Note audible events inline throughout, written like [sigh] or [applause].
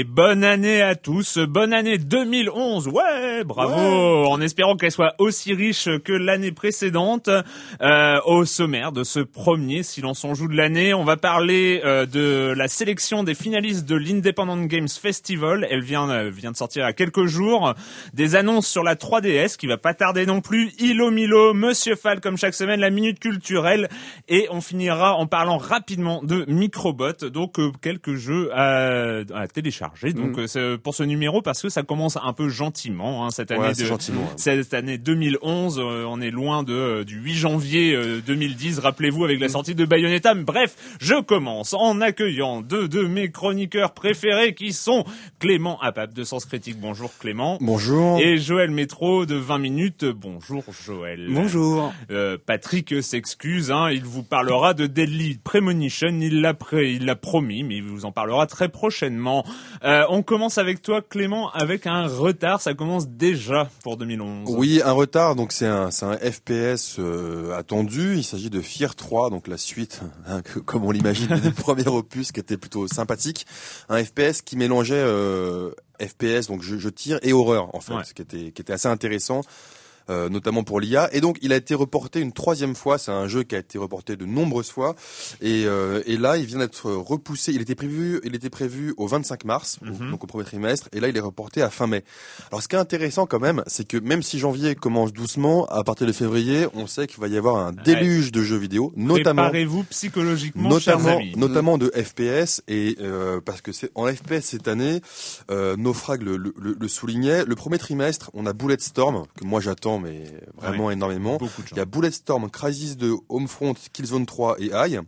Et bonne année à tous, bonne année 2011, ouais, bravo, en espérant qu'elle soit aussi riche que l'année précédente. Euh, au sommaire de ce premier Silence on joue de l'année, on va parler euh, de la sélection des finalistes de l'Independent Games Festival, elle vient, euh, vient de sortir à quelques jours, des annonces sur la 3DS qui va pas tarder non plus, Ilo Milo, Monsieur Fall comme chaque semaine, la minute culturelle, et on finira en parlant rapidement de Microbot, donc euh, quelques jeux à, à télécharger. Donc Mm. euh, c'est pour ce numéro parce que ça commence un peu gentiment hein, cette année. Ouais, de- gentiment, ouais. Cette année 2011, euh, on est loin de euh, du 8 janvier euh, 2010. Rappelez-vous avec la Mm. sortie de Bayonetta. Mais Bref, je commence en accueillant deux de mes chroniqueurs préférés qui sont Clément Apap de Sens Critique. Bonjour Clément. Bonjour. Et Joël Métro de 20 minutes. Bonjour Joël. Bonjour. Euh, Patrick s'excuse, hein, il vous parlera de Deadly Premonition, il l'a il l'a promis, mais il vous en parlera très prochainement. Euh, on commence avec toi Clément, avec un retard, ça commence déjà pour 2011. Oui, un retard. Donc c'est un, c'est un FPS euh, attendu. Il s'agit de Fear 3, donc la suite, hein, que- comme on l'imagine, du [laughs] premier opus, qui était plutôt sympathique. Un FPS qui mélangeait euh, FPS, donc je, je tire, et horreur en fait, Ouais. qui était, qui était assez intéressant. Euh, notamment pour l'IA. Et donc, il a été reporté une troisième fois. C'est un jeu qui a été reporté de nombreuses fois. Et, euh, et là, il vient d'être repoussé. Il était prévu, il était prévu au 25 mars, Mhm. donc au premier trimestre. Et là, il est reporté à fin mai. Alors, ce qui est intéressant quand même, c'est que même si janvier commence doucement, à partir de février, on sait qu'il va y avoir un déluge de jeux vidéo, notamment Préparez-vous psychologiquement, chers notamment amis. notamment de FPS et euh, parce que c'est en FPS cette année euh, Naufrag le, le, le- le soulignait le premier trimestre on a Bulletstorm que moi j'attends mais vraiment énormément il y a Bulletstorm Crisis 2 Homefront Killzone 3 et AI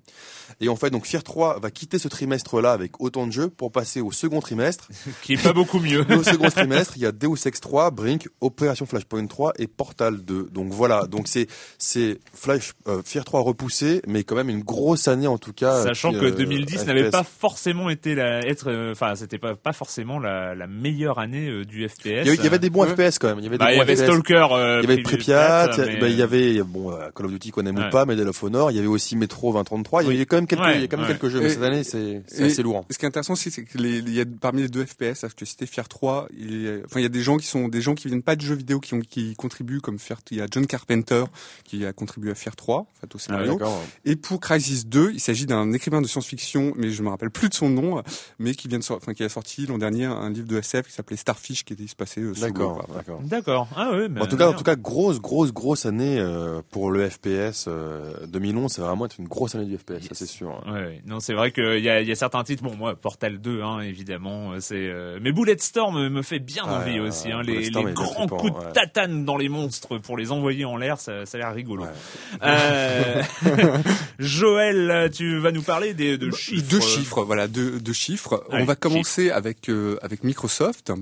et en fait donc Fear 3 va quitter ce trimestre là avec autant de jeux pour passer au second trimestre [laughs] Qui est pas beaucoup mieux. [laughs] au second trimestre, il y a Deus Ex 3, Brink, Opération Flashpoint 3 et Portal 2. Donc voilà, donc c'est c'est Flash euh, Fear 3 repoussé, mais quand même une grosse année en tout cas. Sachant que euh, 2010 n'avait FPS. pas forcément été la, être, euh, enfin, c'était pas, pas forcément la, la meilleure année euh, du FPS. Il y, avait, il y avait des bons Ouais. FPS quand même. Il y avait des Bah, il y avait. Stalker, euh, Il y avait Pripyat, mais- il y avait bon euh, Call of Duty qu'on aime Ouais. ou pas, Medal of Honor, il y avait aussi Metro 2033, il y Oui. avait quand même quelques, Ouais, il y a quand même ouais. quelques jeux, mais Et- cette année c'est assez lourd. Ce qui est intéressant aussi, c'est que les, il y a parmi les deux FPS, là, que tu citais Fear 3, il y a, enfin, il y a des gens qui sont des gens qui viennent pas de jeux vidéo qui ont, qui contribuent comme Fear, il y a John Carpenter qui a contribué à Fear 3, en fait, au Ah scénario. D'accord. Et pour Crisis 2, il s'agit d'un écrivain de science-fiction, mais je me rappelle plus de son nom, mais qui vient de enfin, qui a sorti l'an dernier un livre de SF qui s'appelait Starfish, qui était se passait euh, D'accord, d'accord. D'accord. Ah ouais, mais En tout cas, merde. Tout cas, grosse, grosse, grosse année euh, pour le FPS. 2011, c'est vraiment une grosse année du FPS, ça c'est sûr. Ouais, ouais. non, c'est vrai qu'il y a, y a certains titres. Bon, moi, Portal 2, hein, évidemment. C'est. Mais Bulletstorm me fait bien envie aussi. Hein, les, les grands coups de tatane dans les monstres pour les envoyer en l'air, ça, ça a l'air rigolo. [laughs] [laughs] Joël, tu vas nous parler des de chiffres. Deux chiffres, voilà, deux, deux chiffres. On va commencer avec avec Microsoft,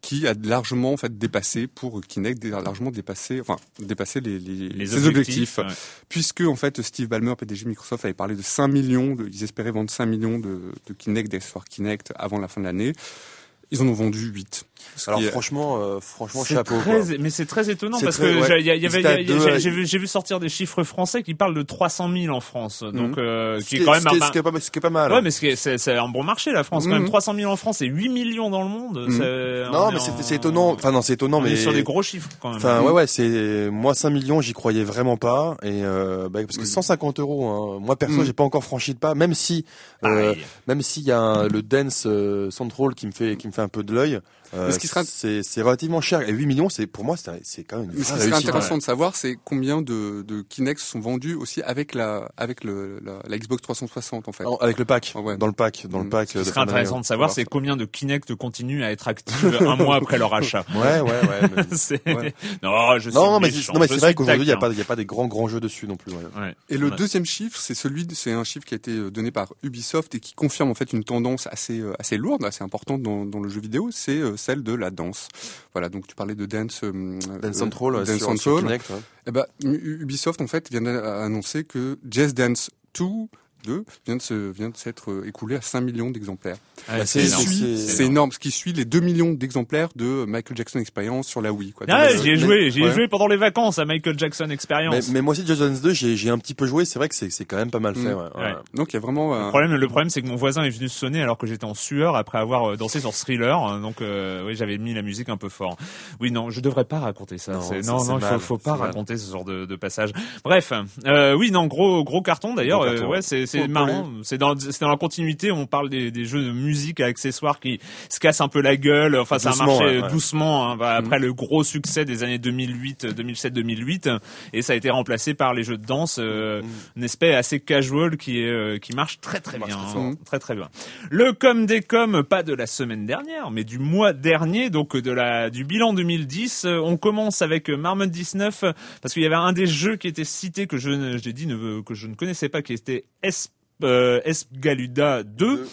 qui a largement en fait dépassé pour Kinect largement dépassé enfin dépassé les, les, ses objectifs, puisque en fait Steve Ballmer PDG Microsoft avait parlé de 5 millions de, ils espéraient vendre 5 millions de, de Kinect d'accessoires Kinect avant la fin de l'année. Ils en ont vendu 8 alors franchement, euh, franchement, chapeau. Très, mais c'est très étonnant parce que j'ai vu, vu, sortir des chiffres français qui parlent de 300 000 en France, mhm. donc euh, qui est quand même un, ce qui est pas, ce qui est pas mal. Ouais, mais c'est un bon marché la France quand même. 300 mhm. 000 en France et 8 millions dans le monde. Mhm. Non, mais c'est étonnant. Enfin non, c'est étonnant, mais sur des gros chiffres quand même. Enfin ouais, ouais, c'est moi 5 millions, j'y croyais vraiment pas et euh, bah, parce que 150 euros. Hein, moi perso, j'ai pas encore franchi le pas, même si euh, même s'il y a le dance central qui me fait qui me fait un peu de l'œil. Euh, ce qui sera... c'est relativement cher. Et 8 millions, c'est pour moi, c'est quand même une Ce qui serait intéressant de savoir, c'est combien de, de Kinect sont vendus aussi avec la avec le la, Xbox 360 en fait. avec le pack, dans le pack, dans le mm. pack. Ce qui serait intéressant de savoir, c'est combien de Kinect continuent à être actifs un mois après leur achat. Ouais, ouais, ouais. [laughs] ouais. Non, je non, mais, non, mais c'est vrai qu'aujourd'hui, il n'y a pas, il y a pas des grands grands jeux dessus non plus. Ouais. Et le deuxième chiffre, c'est celui, c'est un chiffre qui a été euh, donné par Ubisoft et qui confirme en fait une tendance assez euh, assez lourde, assez importante dans dans le jeu vidéo, c'est celle de la danse. Voilà, donc tu parlais de Dance, euh, Dance Central, Dance sur, Central. Kinect, eh ben, Ubisoft en fait vient d'annoncer que Jazz Dance 2 2 vient de se, vient de s'être euh, écoulé à 5 millions d'exemplaires. Ah, c'est énorme. C'est énorme. Ce qui suit les 2 millions d'exemplaires de Michael Jackson Experience sur la Wii. Quoi. Ah, j'ai joué, j'ai joué pendant les vacances à Michael Jackson Experience. Mais, mais moi aussi, Dance 2, j'ai un petit peu joué. C'est vrai que c'est quand même pas mal fait. Mm. Ouais. Donc il y a vraiment. Le problème, le problème, c'est que mon voisin est venu sonner alors que j'étais en sueur après avoir euh, dansé sur Thriller. Donc euh, oui, j'avais mis la musique un peu fort. Oui, non, je devrais pas raconter ça. Non, non, non, il faut, faut pas raconter ce genre de, de passage. Bref, euh, oui, non, gros, gros carton d'ailleurs. Euh, ouais, c'est marrant c'est dans, c'est dans la continuité. On parle des, des, jeux de musique à accessoires qui se cassent un peu la gueule. Enfin, ça a marché doucement hein, bah, après mm. le gros succès des années 2008, 2007, 2008, et ça a été remplacé par les jeux de danse, euh, mm. un aspect assez casual qui est euh, qui marche très très bien, hein. très très bien. Le com des com, pas de la semaine dernière, mais du mois dernier, donc de la du bilan 2010. On commence avec Marmot 19 parce qu'il y avait un des jeux qui était cité que je j'ai dit ne, que je ne connaissais pas, qui était euh, Esgaluda 2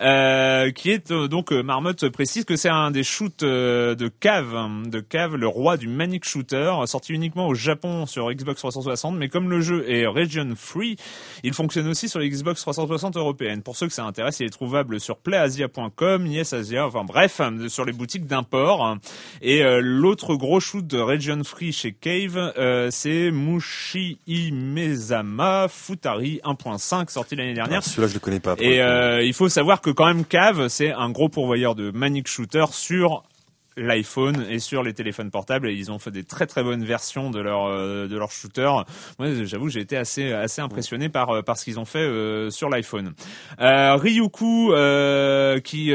euh, qui est euh, donc euh, Marmotte précise que c'est un des shoots de cave, hein, de cave, le roi du manic shooter, sorti uniquement au Japon sur Xbox 360, mais comme le jeu est region free, il fonctionne aussi sur les Xbox 360 européennes. Pour ceux que ça intéresse, il est trouvable sur playasia.com, YesAsia, enfin bref, sur les boutiques d'import. Et l'autre gros shoot de region free chez Cave, c'est Mushi Imezama Futari 1.5, sorti l'année dernière. Ah, celui-là, je le connais pas. Et il faut savoir que quand même Cave, c'est un gros pourvoyeur de Manic Shooter sur l'iPhone et sur les téléphones portables. Et ils ont fait des très très bonnes versions de leur euh, de leur shooter. Moi j'avoue j'ai été assez assez impressionné par euh, par ce qu'ils ont fait euh, sur l'iPhone. Euh, Ryuku qui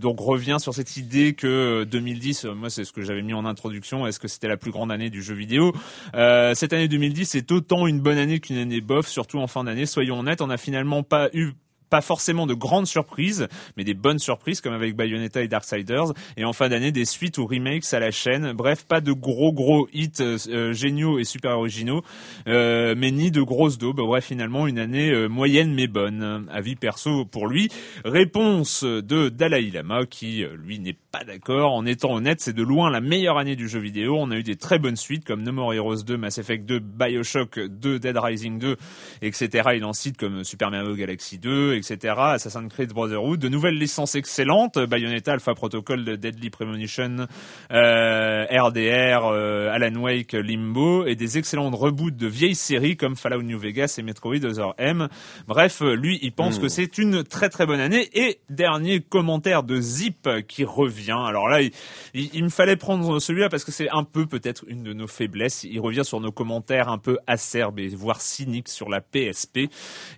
donc revient sur cette idée que 2010 moi c'est ce que j'avais mis en introduction, est-ce que c'était la plus grande année du jeu vidéo? Cette année 2010 est autant une bonne année qu'une année bof, surtout en fin d'année, soyons honnêtes, on n'a finalement pas eu pas forcément de grandes surprises, mais des bonnes surprises comme avec Bayonetta et Darksiders. Et en fin d'année, des suites ou remakes à la chaîne. Bref, pas de gros gros hits euh, géniaux et super originaux, euh, mais ni de grosses daubes. Bref, finalement, une année euh, moyenne mais bonne. Avis perso pour lui. Réponse de Dalai Lama qui, lui, n'est pas d'accord. En étant honnête, c'est de loin la meilleure année du jeu vidéo. On a eu des très bonnes suites comme No More Heroes 2, Mass Effect 2, Bioshock 2, Dead Rising 2, etc. Il en cite comme Super Mario Galaxy 2, etc. Assassin's Creed Brotherhood, de nouvelles licences excellentes, Bayonetta, Alpha Protocol, Deadly Premonition, euh, RDR, euh, Alan Wake, Limbo, et des excellentes reboots de vieilles séries comme Fallout New Vegas et Metroid Other M. Bref, lui, il pense que hmm. c'est une très très bonne année. Et dernier commentaire de Zip qui revient. Alors là, il, il me fallait prendre celui-là parce que c'est un peu peut-être une de nos faiblesses. Il revient sur nos commentaires un peu acerbes et voire cyniques sur la PSP.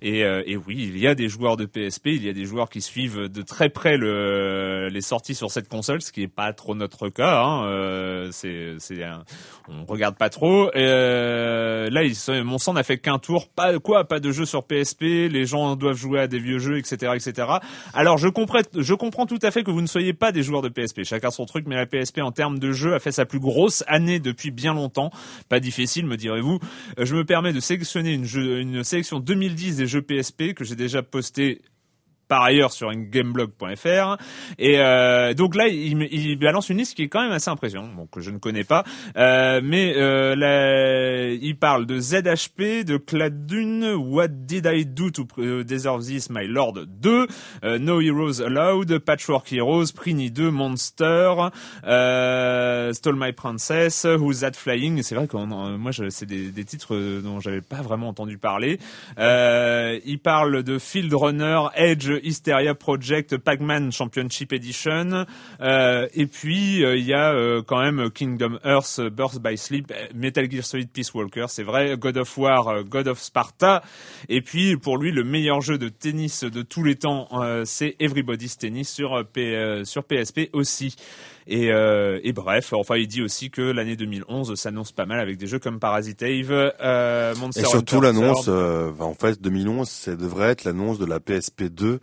Et, euh, et oui, il y a des joueurs de PSP. Il y a des joueurs qui suivent de très près le, les sorties sur cette console, ce qui est pas trop notre cas. Hein. Euh, on regarde pas trop. Euh, là, mon sang n'a fait qu'un tour. Pas quoi, pas de jeu sur PSP. Les gens doivent jouer à des vieux jeux, etc., etc. Alors, je comprends, tout à fait que vous ne soyez pas des joueurs de PSP. Chacun son truc, mais la PSP en termes de jeu a fait sa plus grosse année depuis bien longtemps. Pas difficile, me direz-vous. Je me permets de sélectionner une sélection 2010 des jeux PSP que j'ai déjà posté Dude, par ailleurs sur gameblog.fr. Et euh, donc là, il, il, balance une liste qui est quand même assez impressionnante, bon, que je ne connais pas. Euh, mais euh, il parle de ZHP, de Cladune, What Did I Do to Deserve This, My Lord 2, euh, No Heroes Allowed, Patchwork Heroes, Prini 2, Monster, euh, Stole My Princess, Who's That Flying? C'est vrai que moi, c'est des, des, titres dont j'avais pas vraiment entendu parler. Euh, il parle de Field Runner, Edge, Hysteria Project Pac-Man Championship Edition. Euh, et puis euh, il y a euh, quand même Kingdom Earth, Birth by Sleep, Metal Gear Solid Peace Walker, c'est vrai, God of War, God of Sparta. Et puis pour lui le meilleur jeu de tennis de tous les temps, c'est Everybody's Tennis sur, PSP aussi. Et, euh, et, bref, enfin, il dit aussi que l'année 2011 s'annonce pas mal avec des jeux comme Parasite Eve, euh, Monster Et surtout l'annonce, euh, en fait, 2011, ça devrait être l'annonce de la PSP 2,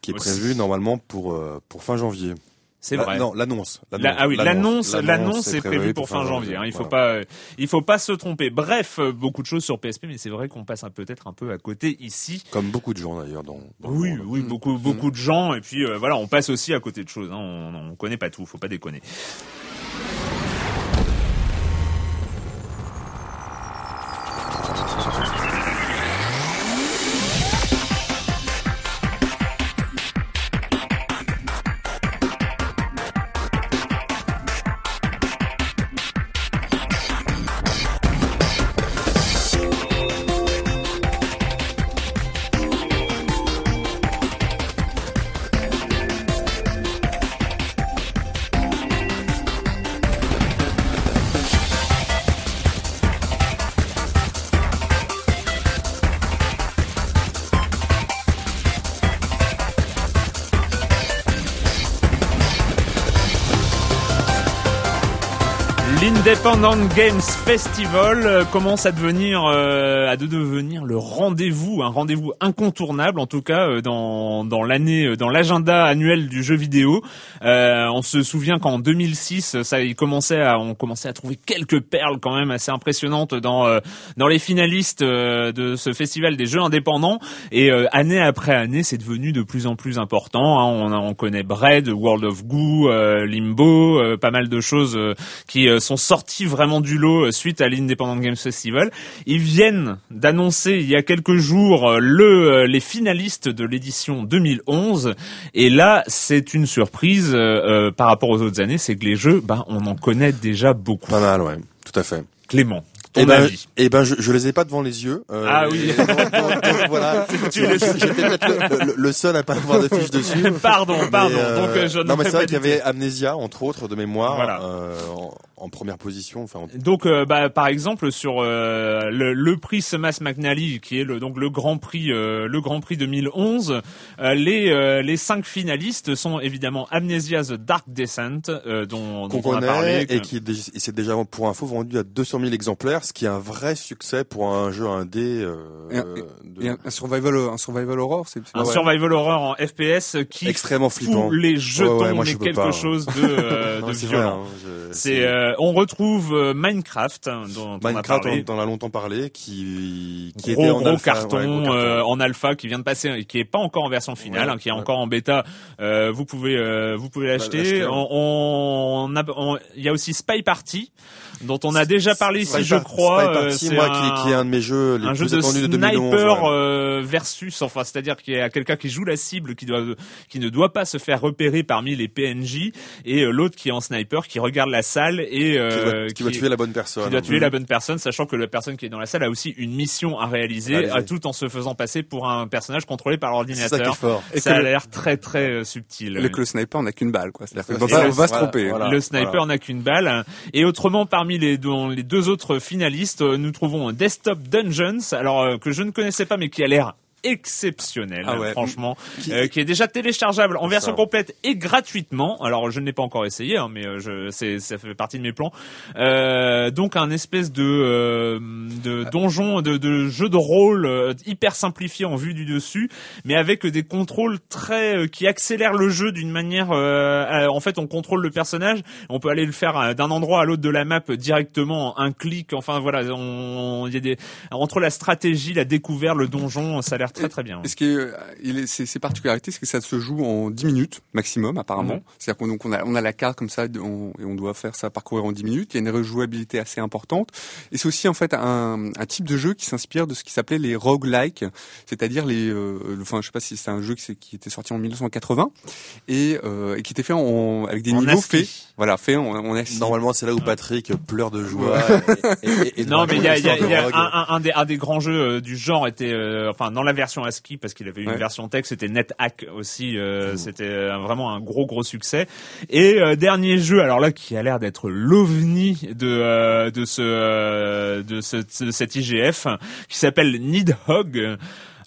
qui est prévue normalement pour pour fin janvier. C'est vrai. Non, l'annonce. ah oui, l'annonce, l'annonce est prévue pour fin janvier. Hein, il faut pas, il faut pas se tromper. Bref, euh, beaucoup de choses sur PSP, mais c'est vrai qu'on passe peut-être un peu à côté ici. Comme beaucoup de gens d'ailleurs dans. oui, oui, beaucoup, mm. beaucoup de gens. Et puis euh, voilà, on passe aussi à côté de choses. Hein, on, on connaît pas tout. Faut pas déconner. L'Independent Games Festival euh, commence à devenir euh, à devenir le rendez-vous, un rendez-vous incontournable en tout cas euh, dans dans l'année dans l'agenda annuel du jeu vidéo. on se souvient qu'en 2006, ça il commençait à on commençait à trouver quelques perles quand même assez impressionnantes dans dans les finalistes de ce festival des jeux indépendants et année après année, c'est devenu de plus en plus important. Hein. On, on connaît Bread, World of Goo, Limbo, pas mal de choses qui sont sortis vraiment du lot euh, suite à l'Independent Games Festival. Ils viennent d'annoncer il y a quelques jours euh, le euh, les finalistes de l'édition 2011 et là c'est une surprise par rapport aux autres années, c'est que les jeux, ben on en connaît déjà beaucoup. Pas mal, ouais, tout à fait. Clément. Eh ben, eh ben, je, je les ai pas devant les yeux. Euh, ah oui. voilà. [laughs] J'étais peut-être le, seul à pas avoir de fiche dessus. [laughs] Pardon, pardon. Donc, je non, mais c'est vrai qu'il y avait Amnesia, entre autres, de mémoire. Voilà en première position. Enfin, Donc, euh, bah, par exemple, sur euh, le, le, prix Semas McNally, qui est le, donc le Grand Prix, euh, le Grand Prix 2011, les les cinq finalistes sont évidemment Amnesia The Dark Descent, dont, dont on, a parlé, et qui c'est déjà pour info vendu à 200 000 exemplaires, ce qui est un vrai succès pour un jeu indé. et, un, survival, un survival horror, c'est un survival horror en FPS qui extrêmement flippant. les jetons, mais quelque chose de, [laughs] de violent. Hein, c'est euh, on retrouve euh, Minecraft hein, dont Minecraft, on a parlé. on, a longtemps parlé, qui, qui était en alpha, carton, euh, en alpha, qui vient de passer, qui est pas encore en version finale, hein, qui est encore en bêta. vous pouvez, vous pouvez l'acheter. On, on, il y a aussi Spy Party dont on a déjà parlé ici, je crois. c'est moi un, qui, est un de mes jeux les un plus jeu de sniper versus, enfin, c'est-à-dire qu'il y a quelqu'un qui joue la cible, qui doit, qui ne doit pas se faire repérer parmi les PNJ, et l'autre qui est en sniper, qui regarde la salle et qui, euh, qui, va tuer la bonne personne. Qui doit tuer la bonne personne, sachant que la personne qui est dans la salle a aussi une mission à réaliser, à tout en se faisant passer pour un personnage contrôlé par l'ordinateur. Ça, fort. Et ça a l'air très très euh, subtil. Le, que le sniper n'a qu'une balle, quoi. on va, se tromper. le sniper n'a qu'une balle. Et autrement, parmi les, les deux autres finalistes, nous trouvons Desktop Dungeons, alors euh, que je ne connaissais pas, mais qui a l'air exceptionnel, ah franchement, qui... est déjà téléchargeable en version complète et gratuitement. Alors je ne l'ai pas encore essayé, hein, mais je, c'est, ça fait partie de mes plans. donc un espèce de, de ah. donjon, de, de jeu de rôle hyper simplifié en vue du dessus, mais avec des contrôles très qui accélèrent le jeu d'une manière. en fait, on contrôle le personnage, on peut aller le faire d'un endroit à l'autre de la map directement, un clic. Enfin voilà, il y a des entre la stratégie, la découverte, le donjon, ça a l'air très très bien. est ce que il est, ses, particularités, c'est que ça se joue en 10 minutes maximum apparemment. Mhm. C'est-à-dire qu'on on a, on a la carte comme ça et on doit faire ça parcourir en 10 minutes. Il y a une rejouabilité assez importante et c'est aussi en fait un, un, type de jeu qui s'inspire de ce qui s'appelait les roguelike, c'est-à-dire les, euh, enfin je sais pas si c'est un jeu qui, qui, était sorti en 1980 et, euh, et qui était fait en, avec des niveaux faits, voilà, fait en, en Normalement c'est là où Patrick pleure de joie. Et, et, non mais il y a, y a, y a un, un, des, un des grands jeux euh, du genre était, euh, enfin dans la version ASCII parce qu'il avait une version texte, c'était NetHack aussi, euh, c'était vraiment un gros gros succès. Et dernier jeu, alors là qui a l'air d'être l'ovni de de ce de, ce, de cet IGF qui s'appelle Nidhogg.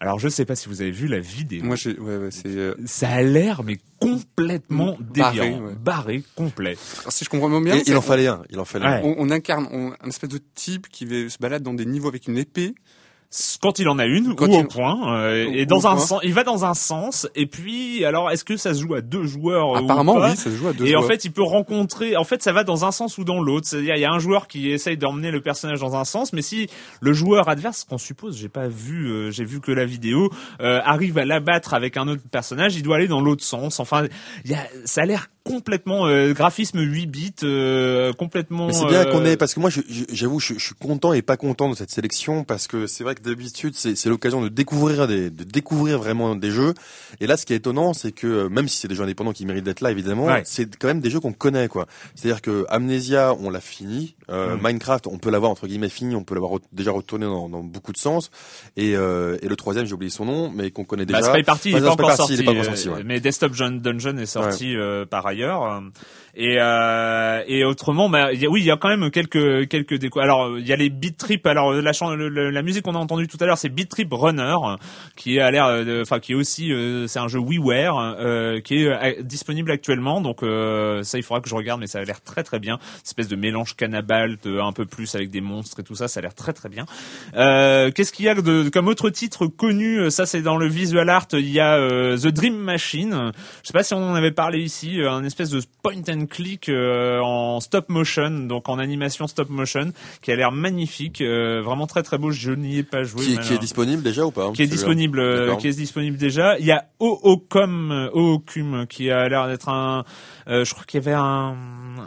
Alors je sais pas si vous avez vu la vidéo. Moi, j'ai, ouais, ouais, c'est. Euh, ça a l'air mais complètement délirant, barré, barré complet. Alors, si je comprends bien, il en fallait un. Il en fallait. Un. On, on, incarne un espèce de type qui se balade dans des niveaux avec une épée quand il en a une ou au point euh, et dans un sens il va dans un sens et puis alors est-ce que ça se joue à deux joueurs apparemment oui ça se joue à deux et joueurs. en fait il peut rencontrer en fait ça va dans un sens ou dans l'autre. C'est-à-dire il y a un joueur qui essaye d'emmener le personnage dans un sens mais si le joueur adverse qu'on suppose j'ai pas vu euh, j'ai vu que la vidéo euh, arrive à l'abattre avec un autre personnage il doit aller dans l'autre sens. Enfin il y a ça a l'air complètement euh, graphisme 8 bits euh, complètement mais c'est bien qu'on ait parce que moi j'avoue je, je, suis content et pas content de cette sélection parce que c'est vrai que d'habitude c'est l'occasion de découvrir des de découvrir vraiment des jeux. Et là ce qui est étonnant c'est que euh, même si c'est des jeux indépendants qui méritent d'être là évidemment c'est quand même des jeux qu'on connaît quoi. C'est-à-dire que Amnesia on l'a fini euh, mm. Minecraft on peut l'avoir entre guillemets fini on peut l'avoir déjà retourné dans, dans, beaucoup de sens. Et, euh, et le troisième j'ai oublié son nom mais qu'on connaît bah, déjà. Bah, Spy Party il est pas encore sorti, mais Desktop Dungeon est sorti par ailleurs d'ailleurs. Euh, et euh, et autrement, bah, y a, oui, il y a quand même quelques quelques déco. Alors il y a les Beat Trip. Alors la la musique qu'on a entendue tout à l'heure, c'est Beat Trip Runner, qui a l'air, enfin qui est aussi, euh, c'est un jeu WiiWare euh, qui est euh, disponible actuellement. Donc ça, il faudra que je regarde, mais ça a l'air très très bien. Espèce de mélange cannibale, un peu plus avec des monstres et tout ça, ça a l'air très très bien. Qu'est-ce qu'il y a de, comme autre titre connu Ça, c'est dans le visual art. Il y a The Dream Machine. Je sais pas si on en avait parlé ici, un espèce de point and clic euh, en stop motion, donc en animation stop motion, qui a l'air magnifique, euh, vraiment très très beau. Je n'y ai pas joué. Qui, qui, est disponible déjà ou pas Qui est disponible, euh, qui est disponible déjà. Il y a Oocum, Oocum qui a l'air d'être un euh, je crois qu'il y avait un,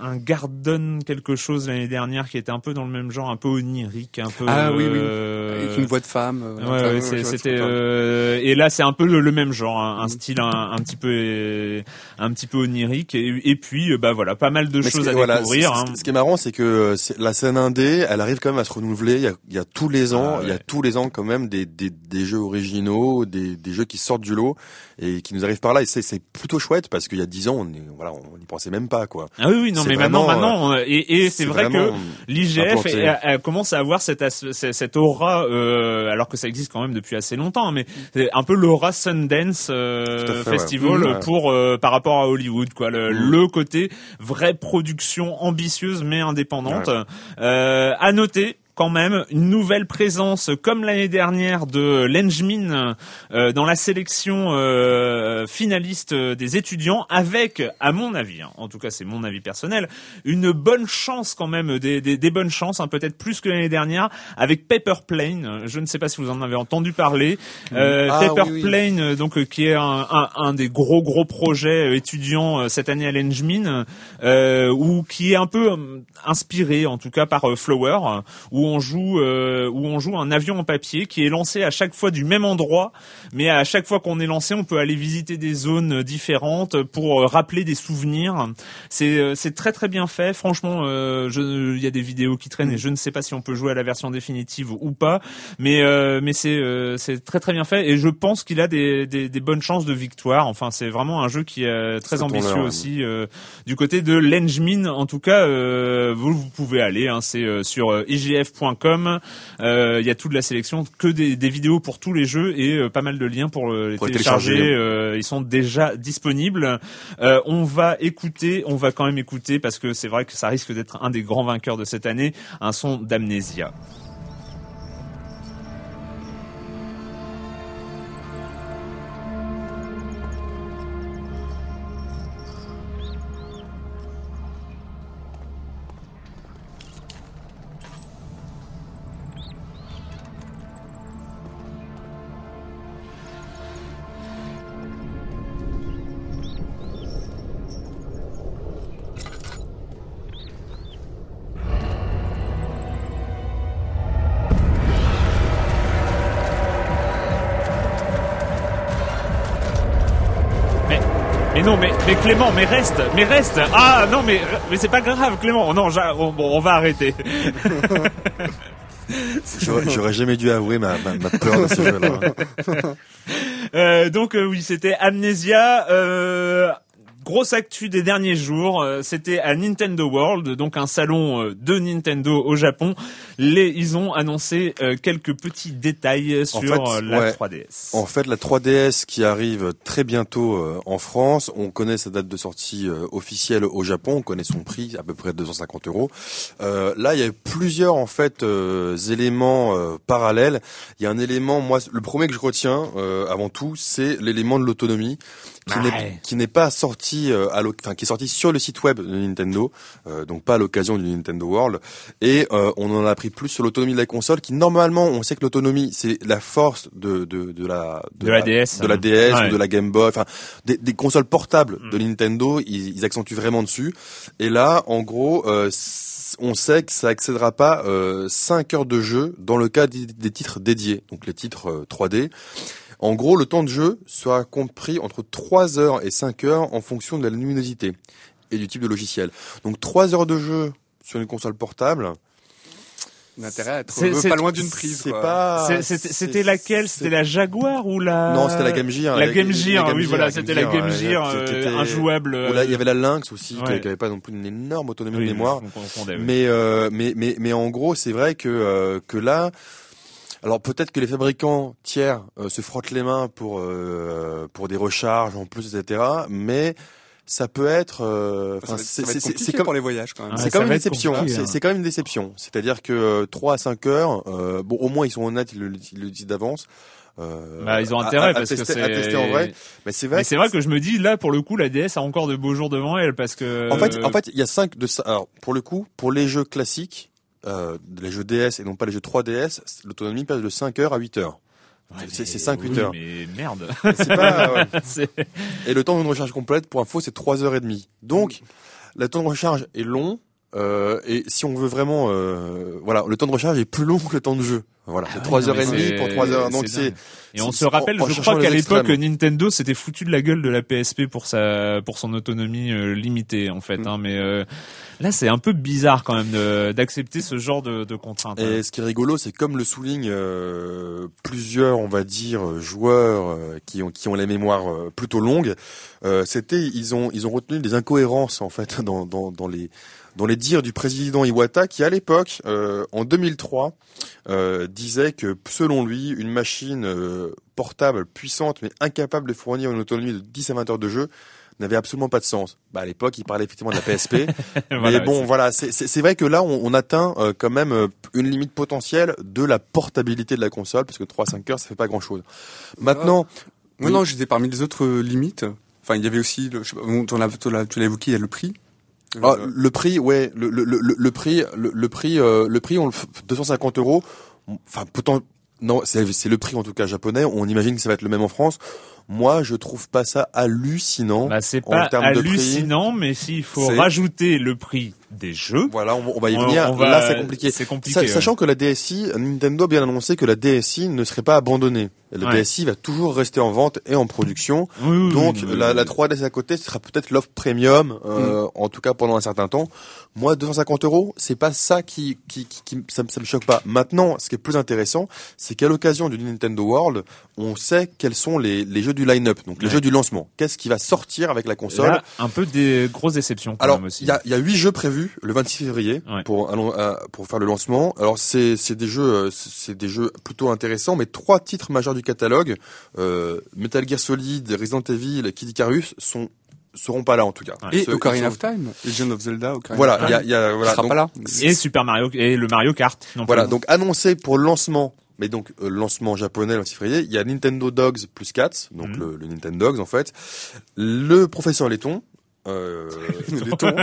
un Garden quelque chose l'année dernière qui était un peu dans le même genre, un peu onirique, un peu. Ah oui, oui. Avec une voix de femme. Euh, ouais, c'était. et là, c'est un peu le, même genre, un, style un, petit peu, un petit peu onirique. Et, puis, bah voilà, pas mal de choses à découvrir. Hein. Ce qui est marrant, c'est que la scène indé, elle arrive quand même à se renouveler. Il y a, il y a tous les ans, ah il y a tous les ans quand même des, des, des jeux originaux, des, des jeux qui sortent du lot et qui nous arrivent par là. Et c'est plutôt chouette parce qu'il y a dix ans, on est, voilà, on n'y pensait même pas quoi. Ah oui, oui non mais maintenant maintenant euh, et, et c'est vrai que l'IGF commence à avoir cette cette aura euh, alors que ça existe quand même depuis assez longtemps mais c'est un peu l'aura Sundance euh, Festival pour euh, par rapport à Hollywood quoi le, mm. le, côté vraie production ambitieuse mais indépendante. à noter quand même une nouvelle présence comme l'année dernière de Lenjmin euh, dans la sélection euh, finaliste des étudiants avec à mon avis hein, en tout cas c'est mon avis personnel une bonne chance quand même des, des, des bonnes chances hein, peut-être plus que l'année dernière avec Paper Plane. Je ne sais pas si vous en avez entendu parler. Euh, ah Paper Plane donc euh, qui est un, un, un, des gros gros projets étudiants cette année à Lenjmin ou qui est un peu inspiré en tout cas par Flower où où on joue euh, où on joue un avion en papier qui est lancé à chaque fois du même endroit, mais à chaque fois qu'on est lancé, on peut aller visiter des zones différentes pour euh, rappeler des souvenirs. C'est euh, c'est très très bien fait. Franchement, il y a des vidéos qui traînent et je ne sais pas si on peut jouer à la version définitive ou pas, mais mais c'est c'est très très bien fait et je pense qu'il a des, des, des bonnes chances de victoire. Enfin, c'est vraiment un jeu qui est très ambitieux aussi du côté de l'Engmin. En tout cas, vous, vous pouvez aller. Hein, c'est sur IGF ubisoft.com. Il y a toute la sélection, que des, des, vidéos pour tous les jeux et pas mal de liens pour, les télécharger. ils sont déjà disponibles. on va écouter, on va quand même écouter parce que c'est vrai que ça risque d'être un des grands vainqueurs de cette année, un son d'Amnesia. Clément, mais reste, mais reste. Ah non, mais, mais c'est pas grave, Clément. Non, bon, on va arrêter. [laughs] J'aurais jamais dû avouer ma, ma, peur de ce jeu-là. Euh, donc euh, oui, c'était Amnesia. Euh, Grosse actu des derniers jours, euh, c'était à Nintendo World, donc un salon euh, de Nintendo au Japon. Les, ils ont annoncé euh, quelques petits détails sur la 3DS. En fait, la 3DS qui arrive très bientôt en France, on connaît sa date de sortie officielle au Japon, on connaît son prix, à peu près 250 euros. là, il y a plusieurs en fait éléments parallèles. Il y a un élément, moi, le premier que je retiens avant tout, c'est l'élément de l'autonomie qui n'est pas sorti euh, à enfin qui est sorti sur le site web de Nintendo, euh, donc pas à l'occasion du Nintendo World. Et euh, on en a appris plus sur l'autonomie de la console, qui normalement, on sait que l'autonomie c'est la force de de, de la de, la, DS, de la DS ou de la Game Boy, enfin des, des consoles portables de mm. Nintendo, ils, ils, accentuent vraiment dessus. Et là, en gros. on sait que ça accédera pas euh, 5 heures de jeu dans le cas des, des titres dédiés, donc les titres 3D. En gros, le temps de jeu sera compris entre 3 heures et 5 heures en fonction de la luminosité et du type de logiciel. Donc 3 heures de jeu sur une console portable, L'intérêt à être pas loin d'une prise. C'était laquelle? C'était la Jaguar ou la Non, c'était la Game Gear. La, Game Gear, oui, voilà, c'était la Game Gear, euh, injouable. il y avait la Lynx aussi, qui n'avait pas non plus une énorme autonomie de mémoire. Mais, euh, mais, mais, mais en gros, c'est vrai que euh, que là. Alors peut-être que les fabricants tiers euh, se frottent les mains pour euh, pour des recharges en plus, etc. Mais ça peut être. Euh, c'est comme pour les voyages quand même. c'est quand, même une déception. C'est quand même une déception. C'est-à-dire que 3 à 5 heures, bon au moins ils sont honnêtes, ils le, disent d'avance. Euh, bah, ils ont intérêt parce que c'est en vrai. Mais c'est vrai. c'est vrai que je me dis là pour le coup la DS a encore de beaux jours devant elle parce que. En fait, en fait, il y a cinq de ça. Alors pour le coup, pour les jeux classiques, euh, les jeux DS et non pas les jeux 3DS, l'autonomie passe de 5 heures à 8 heures. c'est 5-8 heures. Mais merde. Pas, [laughs] Et le temps d'une recharge complète, pour info, c'est 3 heures et demie. Donc, le temps de recharge est long. Euh, et si on veut vraiment, euh, voilà, le temps de recharge est plus long que le temps de jeu. Voilà, c'est 3 heures et demie pour 3 heures. Donc c'est et on se rappelle, je crois qu'à l'époque Nintendo s'était foutu de la gueule de la PSP pour sa pour son autonomie euh, limitée en fait. Mm. Hein, mais euh, là, c'est un peu bizarre quand même d'accepter ce genre de, de contraintes. Et hein. ce qui est rigolo, c'est comme le souligne euh, plusieurs, on va dire, joueurs qui ont qui ont les mémoires plutôt longues. C'était ils ont ils ont retenu des incohérences en fait [laughs] dans dans, dans les dans les dires du président Iwata qui à l'époque, euh, en 2003, euh, disait que selon lui, une machine euh, portable puissante mais incapable de fournir une autonomie de 10 à 20 heures de jeu n'avait absolument pas de sens. Bah, à l'époque, il parlait effectivement de la PSP. [laughs] mais bon, voilà, c'est vrai que là, on, on atteint quand même une limite potentielle de la portabilité de la console, parce que 3-5 heures, ça fait pas grand-chose. Maintenant... Oui, non, j'étais parmi les autres limites. Enfin, il y avait aussi, le, tu l'as évoqué, il y a le prix. Ah, le prix, ouais, le, le, le, le prix, le, le prix, euh, le prix, on 250 euros. Enfin, pourtant, non, c'est le prix en tout cas japonais. On imagine que ça va être le même en France. Moi, je trouve pas ça hallucinant. Bah, c'est pas hallucinant, mais s'il faut rajouter le prix des jeux. Voilà, on, va y venir. Là, c'est compliqué. C'est compliqué. Sachant que la DSI, Nintendo a bien annoncé que la DSI ne serait pas abandonnée. La DSI va toujours rester en vente et en production. Donc la, la 3DS à côté, ce sera peut-être l'offre premium, euh, mm. en tout cas pendant un certain temps. Moi, 250 euros, c'est pas ça qui, qui, qui, ça, ça, me choque pas. Maintenant, ce qui est plus intéressant, c'est qu'à l'occasion du Nintendo World, on sait quels sont les, les jeux du line-up, donc les jeux du lancement. Qu'est-ce qui va sortir avec la console? Un peu des grosses déceptions. Alors, il y a, y a huit jeux prévus prévu le 26 février pour pour faire le lancement. Alors c'est c'est des jeux c'est des jeux plutôt intéressants, mais trois titres majeurs du catalogue Metal Gear Solid, Resident Evil, et Kid Icarus sont seront pas là en tout cas. Et Ocarina of Time, Legend of Zelda, Ocarina voilà, il y a, y a voilà, sera pas là. Et Super Mario et le Mario Kart. voilà, donc annoncé pour le lancement mais donc euh, lancement japonais le 6 février, il y a Nintendo Dogs plus 4, donc mhm. le, le, Nintendo Dogs en fait, le professeur Letton, euh, [laughs] les tons. [laughs]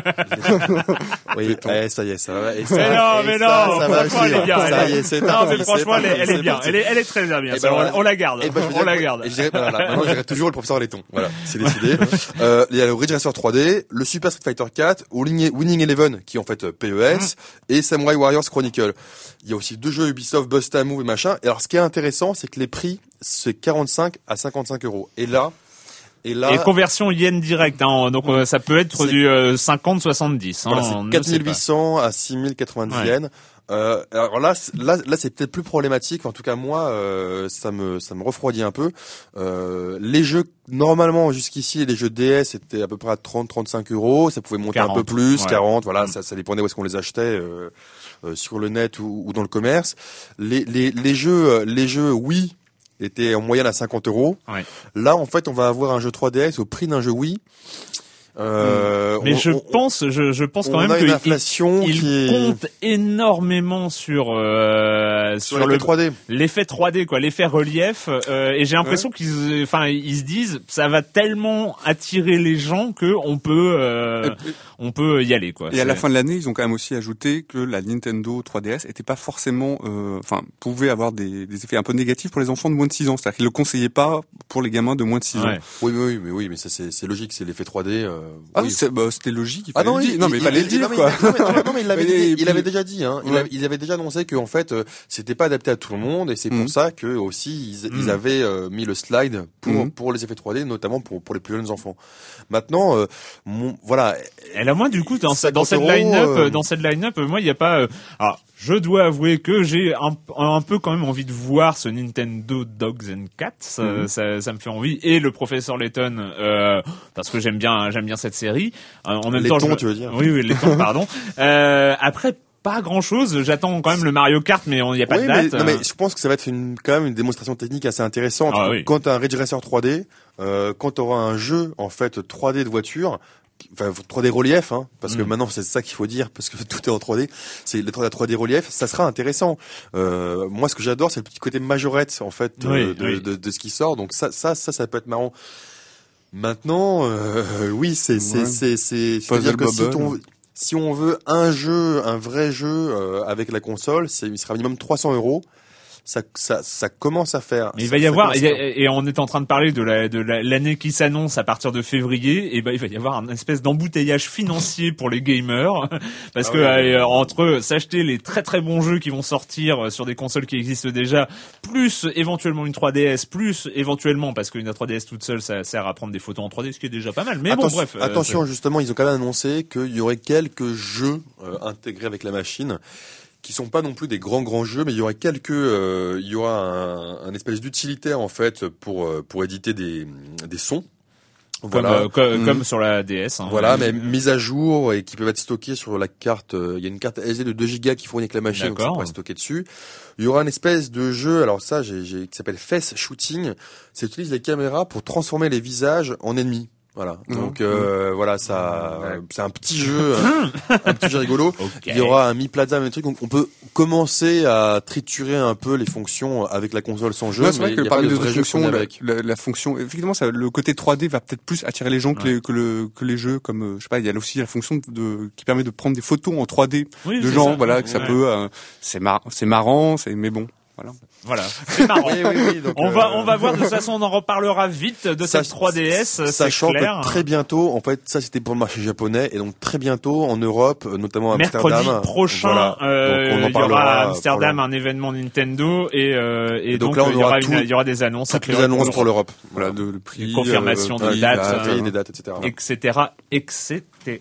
oui, eh, ça y est, ça va. Et ça, mais non, mais non, ça, va franchement, elle est bien. Ça y est, c'est Non, mais franchement, elle, elle, est bien. Elle est, elle est très bien. Ben voilà. on, la garde. Ben, on la garde. Je dirais, voilà, maintenant, je dirais toujours le professeur Letton. Voilà, c'est décidé. [laughs] euh, il y a le Ridge Racer 3D, le Super Street Fighter 4, Winning Eleven, qui est en fait PES, mm. et Samurai Warriors Chronicle. Il y a aussi deux jeux Ubisoft, Busta Move et machin. Et alors, ce qui est intéressant, c'est que les prix, c'est 45 à 55 euros. Et là, et là, et conversion yen direct, hein, donc euh, ça peut être du 50-70. Euh, hein, 4800 à 6090 yens. Euh, alors là, là, là, c'est peut-être plus problématique. En tout cas, moi, euh, ça me, ça me refroidit un peu. Euh, les jeux normalement jusqu'ici, les jeux DS étaient à peu près à 30-35 euros. Ça pouvait monter un peu plus, 40. Voilà, mm. ça, ça dépendait où est-ce qu'on les achetait. Euh, sur le net ou, ou, dans le commerce. Les, les, les jeux, les jeux, oui, était en moyenne à 50 euros. Là, en fait, on va avoir un jeu 3DS au prix d'un jeu Wii. Euh, mais je pense, je, je pense quand même que l'inflation il, il compte énormément sur euh, sur, sur le 3D, l'effet 3D quoi, l'effet relief. Euh, et j'ai l'impression qu'ils, enfin, ils se disent, ça va tellement attirer les gens que on peut, euh, on peut y aller quoi. Et à la fin de l'année, ils ont quand même aussi ajouté que la Nintendo 3DS était pas forcément, euh, enfin, pouvait avoir des, des, effets un peu négatifs pour les enfants de moins de 6 ans. C'est-à-dire qu'ils le conseillaient pas pour les gamins de moins de 6 ans. Oui, oui, mais oui, mais ça c'est logique, c'est l'effet 3D. Euh, ah oui, bah, c'était logique. Il ah non, il, non, mais il fallait le dire, quoi. Non, mais il l'avait [laughs] il avait déjà dit, hein. Il, avait déjà annoncé qu'en fait, euh, c'était pas adapté à tout le monde, et c'est pour mhm. ça que aussi ils, mhm. avaient euh, mis le slide pour mhm. pour les effets 3D, notamment pour pour les plus jeunes enfants. Maintenant, euh, voilà. Elle a moins du coup dans, dans cette line-up, dans cette line-up, moi il n'y a pas. alors, je dois avouer que j'ai un, un, peu quand même envie de voir ce Nintendo Dogs and Cats. Ça, ça, ça me fait envie. Et le professeur Layton, euh, parce que j'aime bien, j'aime bien cette série. Euh, en même les temps, tons, tu veux dire Oui, oui, les tons, pardon. [laughs] Euh, après, pas grand chose. J'attends quand même le Mario Kart, mais il n'y a pas de date. Mais, non, mais je pense que ça va être une, quand même une démonstration technique assez intéressante. Ah, oui. Quand tu as un Ridge Racer 3D, euh, quand tu auras un jeu en fait 3D de voiture, enfin 3D relief, hein, parce que mm. maintenant c'est ça qu'il faut dire, parce que [laughs] tout est en 3D. C'est le 3D relief, ça sera intéressant. Euh, moi, ce que j'adore, c'est le petit côté majorette en fait de, De, de, ce qui sort. Donc ça, ça, ça, ça peut être marrant. Maintenant, euh, oui, c'est c'est c'est c'est dire que si, on, si on veut un jeu, un vrai jeu euh, avec la console, c'est il sera minimum 300 euros ça, ça, ça commence à faire. Mais il va y avoir, et, on est en train de parler de la de l'année qui s'annonce à partir de février, et ben il va y avoir un espèce d'embouteillage financier pour les gamers, [laughs] parce ah que euh, entre s'acheter les très très bons jeux qui vont sortir sur des consoles qui existent déjà, plus éventuellement une 3DS, plus éventuellement parce qu'une 3DS toute seule ça sert à prendre des photos en 3D, ce qui est déjà pas mal. Mais bon bref. Euh, attention justement, ils ont quand même annoncé qu'il y aurait quelques jeux euh, intégrés avec la machine qui sont pas non plus des grands grands jeux, mais il y aurait quelques, euh, il y aura un, un espèce d'utilitaire en fait pour euh, pour éditer des des sons. Voilà. Comme, comme, mm. sur la DS. Hein, voilà, mais mise à jour et qui peuvent être stockées sur la carte. Euh, il y a une carte SD de 2 Go qui fournit avec la machine, donc ça pourrait stocker dessus. Il y aura une espèce de jeu, alors ça, j'ai, qui s'appelle Face Shooting. C'est utilise les caméras pour transformer les visages en ennemis. Voilà. Mmh. Donc euh, mmh. voilà, ça, c'est un petit jeu, [laughs] un petit jeu rigolo. Il y aura un Mi Plaza, un truc. Donc on peut commencer à triturer un peu les fonctions avec la console sans jeu. c'est vrai que parmi les fonctions, avec. La, fonction, effectivement, ça, le côté 3D va peut-être plus attirer les gens que, les, que, le, que les jeux. Comme euh, je sais pas, il y a aussi la fonction de qui permet de prendre des photos en 3D de gens. Voilà, que ça peut. Euh, c'est mar c'est marrant, c'est mais bon. Voilà. Voilà, c'est marrant. on va euh, on va voir de toute façon on en reparlera vite de cette 3DS, sachant clair. que très bientôt en fait ça c'était pour le marché japonais et donc très bientôt en Europe notamment à Mercredi Amsterdam. prochain euh, il y aura à Amsterdam un événement Nintendo et euh, et, donc, là, il, y aura il y aura des annonces toutes les annonces pour l'Europe. Voilà de le prix, confirmation de dates, des dates etc. etc etc.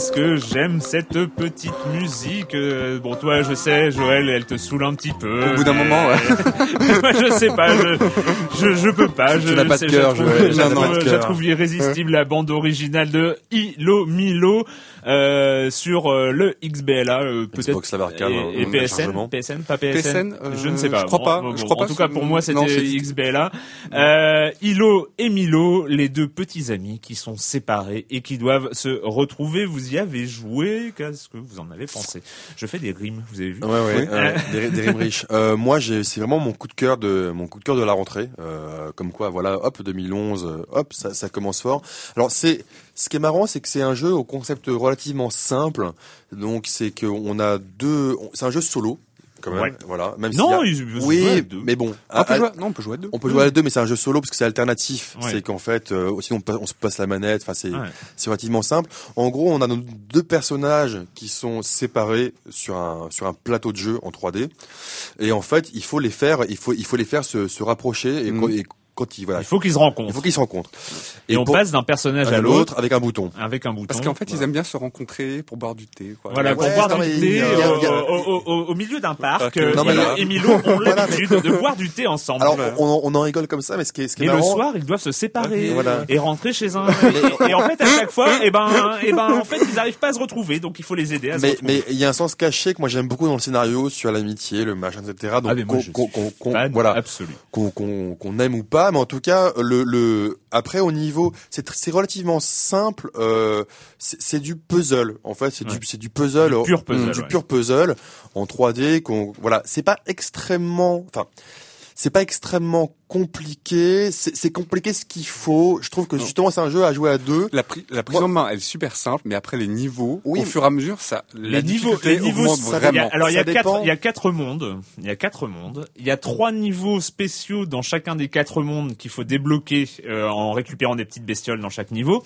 qu'est-ce que j'aime cette petite musique? Euh, bon, toi, je sais, Joël, elle te saoule un petit peu. Au bout d'un moment, ouais. [laughs] Moi, je sais pas, je, je, je peux pas. Je n'as pas de cœur, Joël. [laughs] Je trouve irrésistible la bande originale de Ilo Milo. Euh, sur euh, le XBLA euh, peut-être et, et PSN, PSN, pas PSN, je ne sais pas. Je crois pas. je crois en tout cas pour moi c'était XBLA. Euh, Ilo et Milo, les deux petits amis qui sont séparés et qui doivent se retrouver. Vous y avez joué Qu'est-ce que vous en avez pensé? Je fais des rimes, vous avez vu? Ouais ouais, des, des, rimes riches. moi j'ai c'est vraiment mon coup de cœur de mon coup de cœur de la rentrée. comme quoi voilà, hop 2011, hop ça, ça commence fort. Alors c'est ce qui est marrant, c'est que c'est un jeu au concept relativement simple. Donc c'est qu'on a deux, c'est un jeu solo. Quand même, voilà. Même non, oui, mais bon, on peut, jouer... non, on peut jouer à deux. On peut jouer à deux, mais c'est un jeu solo parce que c'est alternatif. C'est qu'en fait, euh, aussi on, on, se passe la manette. Enfin, c'est relativement simple. En gros, on a nos deux personnages qui sont séparés sur un sur un plateau de jeu en 3D, et en fait, il faut les faire, il faut il faut les faire se, se rapprocher et, mm. et il faut qu'ils se rencontrent. Il faut qu'ils se rencontrent. Et, on passe d'un personnage à, l'autre avec un bouton. Avec un bouton. Parce qu'en fait, ils aiment bien se rencontrer pour boire du thé. Quoi. Voilà, pour boire du thé au, milieu d'un parc. Euh, et Milo ont l'habitude de boire du thé ensemble. Alors, on, en rigole comme ça, mais ce qui est, ce qui est et le soir, ils doivent se séparer et rentrer chez un. et, en fait, à chaque fois, et eh ben, et eh ben, en fait, ils n'arrivent pas à se retrouver, donc il faut les aider à se mais, Mais il y a un sens caché que moi j'aime beaucoup dans le scénario sur l'amitié, le machin, etc. Donc, ah, voilà, qu'on aime ou pas, mais en tout cas, le, le après au niveau c'est relativement simple euh, c'est du puzzle en fait. C'est du c'est du puzzle. Du pur puzzle, du pur puzzle en 3D qu'on voilà. C'est pas extrêmement enfin c'est pas extrêmement compliqué. C'est compliqué ce qu'il faut. Je trouve que justement c'est un jeu à jouer à deux. La, la prise en main elle est super simple, mais après les niveaux, au fur et à mesure, ça les niveaux, les niveaux, vraiment. alors il y a quatre, il y a quatre mondes. Il y a quatre mondes. Il y a trois niveaux spéciaux dans chacun des quatre mondes qu'il faut débloquer euh, en récupérant des petites bestioles dans chaque niveau.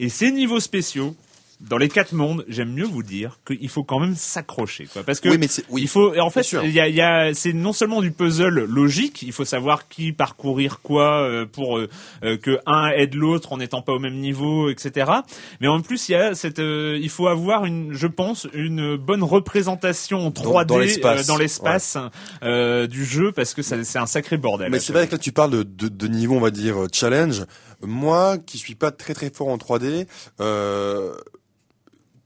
Et ces niveaux spéciaux, dans les quatre mondes, j'aime mieux vous dire qu'il faut quand même s'accrocher, quoi. Parce que oui, mais oui, il faut, en fait, il y a, y a c'est non seulement du puzzle logique, il faut savoir qui parcourir quoi euh, pour euh, euh, que un aide l'autre en n'étant pas au même niveau, etc. Mais en plus, il y a cette, il faut avoir une, je pense, une bonne représentation en 3D dans l'espace du jeu parce que c'est un sacré bordel. Mais c'est vrai que là tu parles de, de, de niveau, on va dire challenge. Moi, qui suis pas très très fort en 3D. Euh,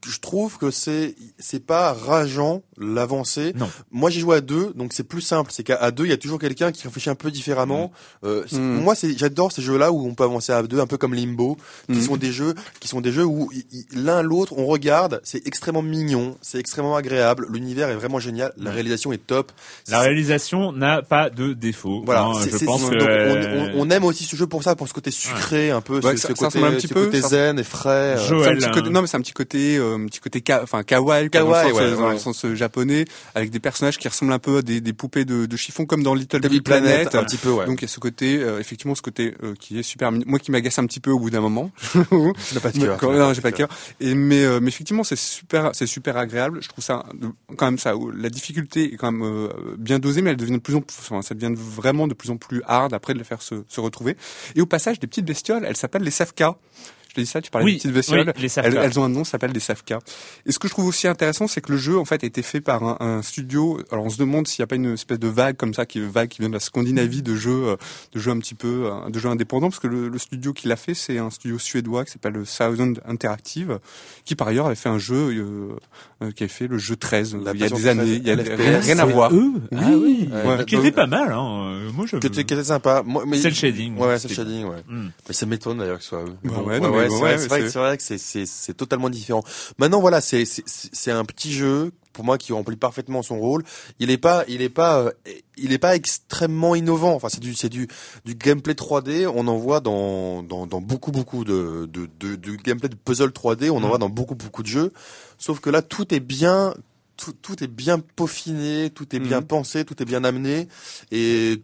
je trouve que c'est c'est pas rageant l'avancée. Moi j'ai joué à deux, donc c'est plus simple. C'est qu'à deux il y a toujours quelqu'un qui réfléchit un peu différemment. Mm. Euh, mm. Moi c'est j'adore ces jeux-là où on peut avancer à deux, un peu comme Limbo, qui mm. sont des jeux qui sont des jeux où l'un l'autre on regarde, c'est extrêmement mignon, c'est extrêmement agréable, l'univers est vraiment génial, la réalisation est top. La réalisation n'a pas de défaut. Voilà, hein, je pense que... on, aime aussi ce jeu pour ça, pour ce côté sucré un peu, ce, côté, un petit peu, côté zen et frais. Joël, hein. non mais c'est un petit côté euh, un petit côté enfin kawaii, kawaii dans, le sens, japonais, avec des personnages qui ressemblent un peu à des, des poupées de, de, chiffon comme dans Little Big Planet, un petit peu. Ouais. Donc il y a ce côté, euh, effectivement, ce côté euh, qui est super, moi qui m'agace un petit peu au bout d'un moment. [laughs] je n'ai pas de cœur. Non, j'ai pas de cœur. Et mais, euh, mais effectivement, c'est super, c'est super agréable. Je trouve ça quand même ça. La difficulté est quand même bien dosée, mais elle devient de plus en plus, enfin, ça devient vraiment de plus en plus hard après de le faire se, se retrouver. Et au passage, des petites bestioles, elles s'appellent les Safka. Ça, tu parlais oui, des petites bestioles. les elles, elles, ont un nom, ça s'appelle des Safka. Et ce que je trouve aussi intéressant, c'est que le jeu, en fait, a été fait par un, un studio. Alors, on se demande s'il n'y a pas une espèce de vague comme ça, qui vague qui vient de la Scandinavie de jeux, euh, de jeux un petit peu, euh, de jeux indépendants, parce que le, le studio qui l'a fait, c'est un studio suédois qui s'appelle Sound Interactive, qui par ailleurs avait fait un jeu, euh, qui avait fait le jeu 13 il y a des années, il y a rien, à voir. Eux ah oui, ouais. qui était pas mal. Hein. Moi, je. Qui était, sympa. c'est le shading. Ouais, c'est le shading. Ouais. Hmm. Mais ça m'étonne d'ailleurs que ce soit eux. ouais, non, c'est vrai, que c'est totalement différent. Maintenant, voilà, c'est c'est un petit jeu pour moi qui remplit parfaitement son rôle. Il est pas, il est pas, euh, il est pas extrêmement innovant. Enfin, c'est du, c'est du, du gameplay 3D. On en voit dans, dans, dans beaucoup, beaucoup de, de, de, de, gameplay de puzzle 3D. On en mm. voit dans beaucoup, beaucoup de jeux. Sauf que là, tout est bien, tout, tout est bien peaufiné, tout est bien mm. pensé, tout est bien amené, et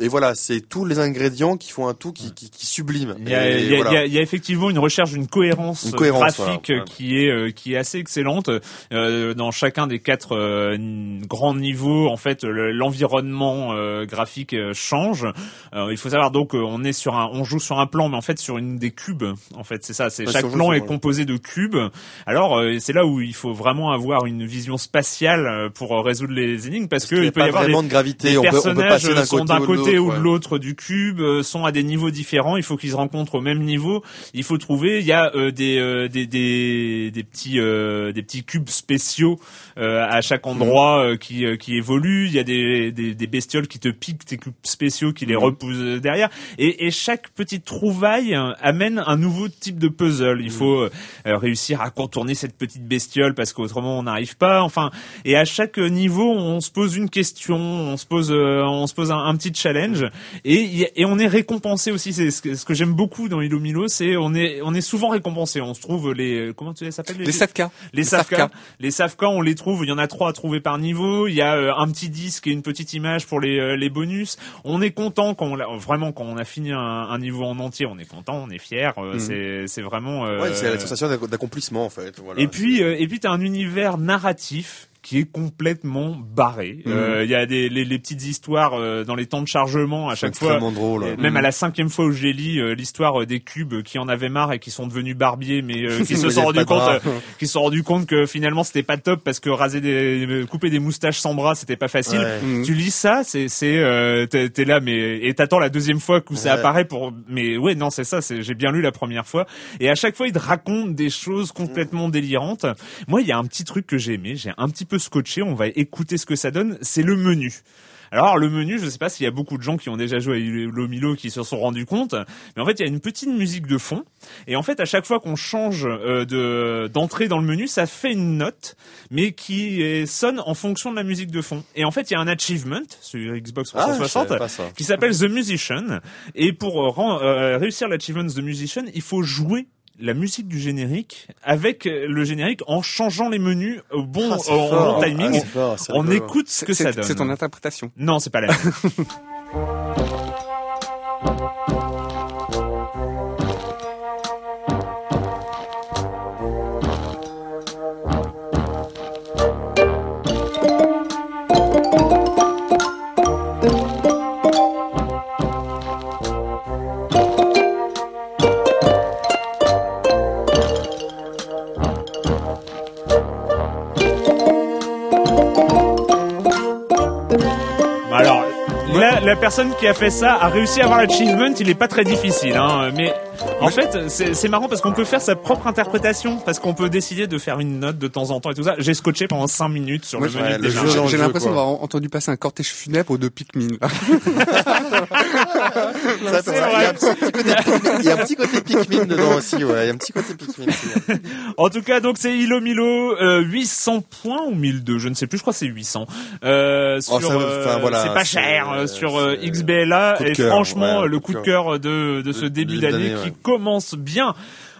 et voilà, c'est tous les ingrédients qui font un tout qui, qui, qui sublime. Il y, a, il, y a, il y a, effectivement une recherche d'une cohérence, graphique qui est euh, qui est assez excellente euh, dans chacun des quatre euh, grands niveaux. En fait, l'environnement euh, graphique change. il faut savoir donc on est sur un, on joue sur un plan, mais en fait sur une des cubes. En fait, c'est ça. C'est chaque plan est composé de cubes. Alors c'est là où il faut vraiment avoir une vision spatiale pour résoudre les énigmes parce, parce que il, peut y avoir des, de gravité. On personnages peut, sont d'un côté ou de l'autre du cube euh, sont à des niveaux différents. Il faut qu'ils se rencontrent au même niveau. Il faut trouver. Il y a euh, des, euh, des, des des petits des petits cubes spéciaux à chaque endroit mhm. qui qui évoluent. Il y a des, des, des bestioles qui te piquent tes cubes spéciaux qui les mhm. repoussent derrière. Et, et chaque petite trouvaille amène un nouveau type de puzzle. Il mhm. faut réussir à contourner cette petite bestiole parce qu'autrement on n'arrive pas. Enfin, et à chaque niveau on se pose une question, on se pose on se pose un, un petit challenge et, et on est récompensé aussi. C'est ce que, ce que j'aime beaucoup dans Ilo Milo, c'est on est on est souvent récompensé. On se trouve les comment tu les s'appelle les, les Savka. Les Savka. Les Savka, on les trouve. Il y en a trois à trouver par niveau. Il y a euh, un petit disque et une petite image pour les euh, les bonus. On est content quand on vraiment quand on a fini un, un, niveau en entier. On est content, on est fier. Euh, mhm. C'est c'est vraiment. ouais, c'est la sensation d'accomplissement en fait. Voilà, et puis et puis t'as un univers narratif qui est complètement barré. Mhm. Euh, il y a des les, les petites histoires euh, dans les temps de chargement à chaque fois. Drôle. Même à la cinquième fois où j'ai lu euh, l'histoire des cubes qui en avaient marre et qui sont devenus barbiers, mais [laughs] qui se sont rendus compte, qui se sont rendus compte que finalement c'était pas top parce que raser des, couper des moustaches sans bras c'était pas facile. Tu lis ça, c'est c'est t'es là, mais et t'attends la deuxième fois que ça apparaît pour. Mais ouais, non, c'est ça. C'est j'ai bien lu la première fois et à chaque fois il te raconte des choses complètement délirantes. Moi, il y a un petit truc que j'ai aimé. J'ai un petit peu scotché, on va écouter ce que ça donne, c'est le menu. Alors le menu, je ne sais pas s'il y a beaucoup de gens qui ont déjà joué à Lomilo qui se sont rendus compte, mais en fait il y a une petite musique de fond et en fait à chaque fois qu'on change euh, de d'entrée dans le menu, ça fait une note mais qui sonne en fonction de la musique de fond. Et en fait il y a un achievement sur Xbox 360 ah, qui s'appelle The Musician et pour euh, réussir l'achievement The Musician, il faut jouer la musique du générique avec le générique en changeant les menus au bon, ah, au bon timing. Ah, on écoute ce que ça donne. C'est ton interprétation. Non, c'est pas la même. [laughs] la personne qui a fait ça a réussi à avoir l'achievement, il est pas très difficile, hein, mais en fait, c'est marrant parce qu'on peut faire sa propre interprétation, parce qu'on peut décider de faire une note de temps en temps et tout ça. J'ai scotché pendant 5 minutes sur le menu. J'ai l'impression d'avoir entendu passer un cortège funèbre aux deux [laughs] Pikmin. Il y a un petit côté Pikmin dedans aussi, ouais. Il y a un petit côté Pikmin aussi. [laughs] En tout cas, donc c'est Hilo Milo, euh, 800 points ou 1002, je ne sais plus, je crois que c'est 800. Euh, oh, euh, voilà, c'est pas cher, euh, sur euh, XBLA, et franchement, le coup de cœur de, de ce début d'année qui commence bien.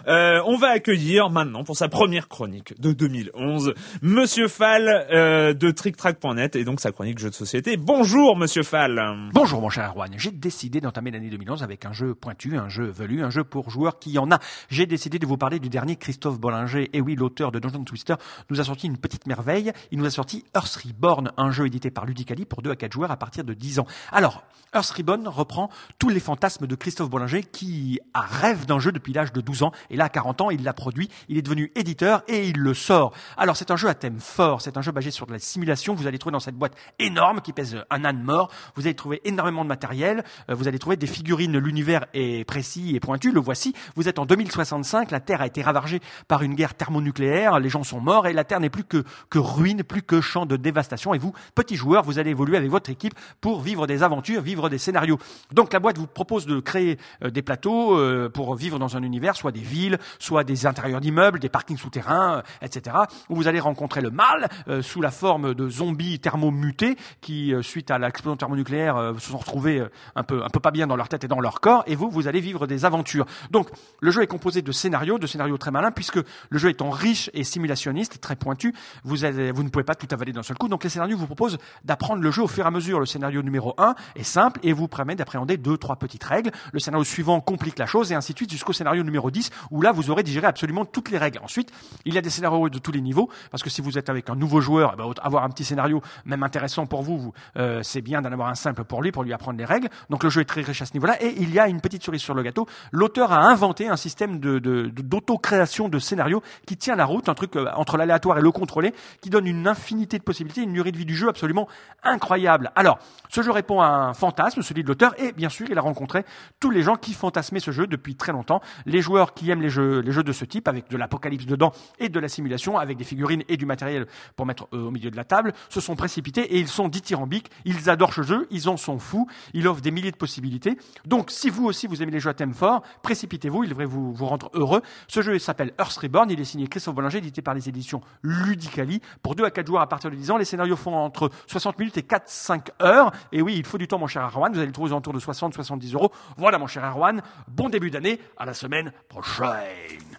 Euh, on va accueillir maintenant pour sa première chronique de 2011 Monsieur Fall euh, de TrickTrack.net et donc sa chronique jeu de société. Bonjour Monsieur Fall. Bonjour mon cher Erwan. J'ai décidé d'entamer l'année 2011 avec un jeu pointu, un jeu velu, un jeu pour joueurs qui en a. J'ai décidé de vous parler du dernier Christophe Bollinger. Et oui, l'auteur de Dungeon Twister nous a sorti une petite merveille. Il nous a sorti Earth Reborn, un jeu édité par Ludicali pour 2 à 4 joueurs à partir de 10 ans. Alors, Earth Reborn reprend tous les fantasmes de Christophe Bollinger qui a rêve d'un jeu depuis l'âge de 12 ans là, à 40 ans, il l'a produit, il est devenu éditeur et il le sort. Alors, c'est un jeu à thème fort, c'est un jeu basé sur de la simulation. Vous allez trouver dans cette boîte énorme qui pèse un âne mort, vous allez trouver énormément de matériel, euh, vous allez trouver des figurines, l'univers est précis et pointu, le voici. Vous êtes en 2065, la Terre a été ravagée par une guerre thermonucléaire, les gens sont morts et la Terre n'est plus que, que ruine, plus que champ de dévastation. Et vous, petit joueur, vous allez évoluer avec votre équipe pour vivre des aventures, vivre des scénarios. Donc la boîte vous propose de créer euh, des plateaux euh, pour vivre dans un univers, soit des villes, soit des intérieurs d'immeubles, des parkings souterrains, etc. Où vous allez rencontrer le mal sous la forme de zombies thermomutés qui, suite à l'explosion thermonucléaire, se sont retrouvés un peu un peu pas bien dans leur tête et dans leur corps. Et vous, vous allez vivre des aventures. Donc, le jeu est composé de scénarios, de scénarios très malins, puisque le jeu étant riche et simulationniste, très pointu, vous, vous ne pouvez pas tout avaler d'un seul coup. Donc, les scénarios vous proposent d'apprendre le jeu au fur et à mesure. Le scénario numéro 1 est simple et vous permet d'appréhender deux, trois petites règles. Le scénario suivant complique la chose et ainsi de suite jusqu'au scénario numéro 10 où là, vous aurez digéré absolument toutes les règles. Ensuite, il y a des scénarios de tous les niveaux parce que si vous êtes avec un nouveau joueur, eh ben, avoir un petit scénario même intéressant pour vous, euh, c'est bien d'en avoir un simple pour lui, pour lui apprendre les règles. Donc, le jeu est très riche à ce niveau-là et il y a une petite cerise sur le gâteau. L'auteur a inventé un système d'auto-création de scénarios qui tient la route, un truc euh, entre l'aléatoire et le contrôlé, qui donne une infinité de possibilités, une durée de vie du jeu absolument incroyable. Alors, ce jeu répond à un fantasme, celui de l'auteur, et bien sûr, il a rencontré tous les gens qui fantasmaient ce jeu depuis très longtemps. Les joueurs qui aiment les jeux, de ce type, avec de l'apocalypse dedans et de la simulation, avec des figurines et du matériel pour mettre euh, au milieu de la table, se sont précipités et ils sont dithyrambiques. Ils adorent ce jeu, ils en sont fous, il offre des milliers de possibilités. Donc, si vous aussi vous aimez les jeux à thème fort, précipitez-vous, il devrait vous, vous rendre heureux. Ce jeu s'appelle Earth Reborn, il est signé Christophe Bollinger, édité par les éditions Ludicali. Pour 2 à 4 joueurs à partir de 10 ans, les scénarios font entre 60 minutes et 4-5 heures. Et oui, il faut du temps, mon cher Arwan. Vous allez le trouver aux alentours de 60-70 euros. Voilà, mon cher Arwan. Bon début d'année. À la semaine prochaine.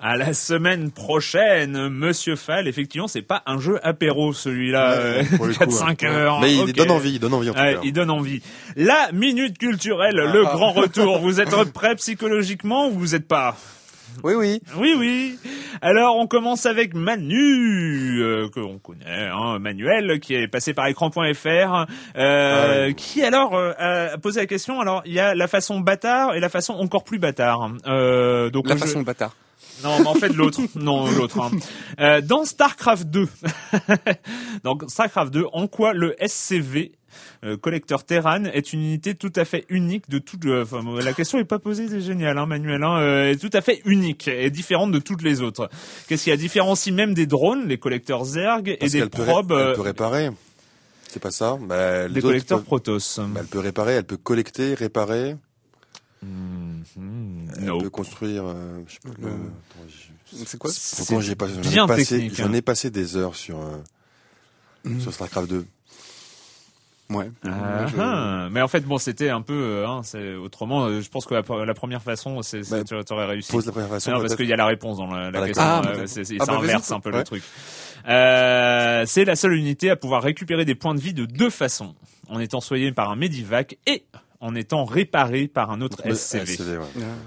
À la semaine prochaine, Monsieur Fall. Effectivement, c'est pas un jeu apéro, celui-là. 4-5 [laughs] hein. heures. Mais il donne envie, il donne envie en tout cas. Il donne envie. La minute culturelle, le ah. grand retour. Vous êtes [laughs] prêt psychologiquement ou vous êtes pas? Oui, oui. Oui, oui. Alors, on commence avec Manu, euh, que on connaît, hein, Manuel, qui est passé par écran.fr, euh, ah qui alors euh, a posé la question. Alors, il y a la façon bâtard et la façon encore plus bâtard. Euh, donc la façon bâtard. Non, mais en fait l'autre. [laughs] non, l'autre. Hein. Euh, dans Starcraft 2, [laughs] donc Starcraft 2, en quoi le SCV euh, collecteur Terran est une unité tout à fait unique de toute. Euh, la question est pas posée, c'est génial, hein, Manuel. Hein, euh, est tout à fait unique et différente de toutes les autres. Qu'est-ce qui a différencie même des drones, les collecteurs Zerg et des probes. elle peut réparer. C'est pas ça bah, Des collecteurs Protoss. Bah, elle peut réparer, elle peut collecter, réparer. Mm-hmm. Elle peut construire. je sais pas, c'est quoi Pourquoi j'ai pas J'en ai, passé, hein. ai passé des heures sur mm. sur Starcraft 2. Ouais. Ah, ah. Mais en fait, bon, c'était un peu, euh, hein, c'est autrement. Euh, je pense que la, première façon, c'est, bah, tu aurais réussi. Pose la première façon. Non, parce qu'il y a la réponse dans la, la question. Ah, euh, c'est, ça bah, inverse un peu le truc. Euh, c'est la seule unité à pouvoir récupérer des points de vie de deux façons, en étant soigné par un Medivac et en étant réparé par un autre SCV.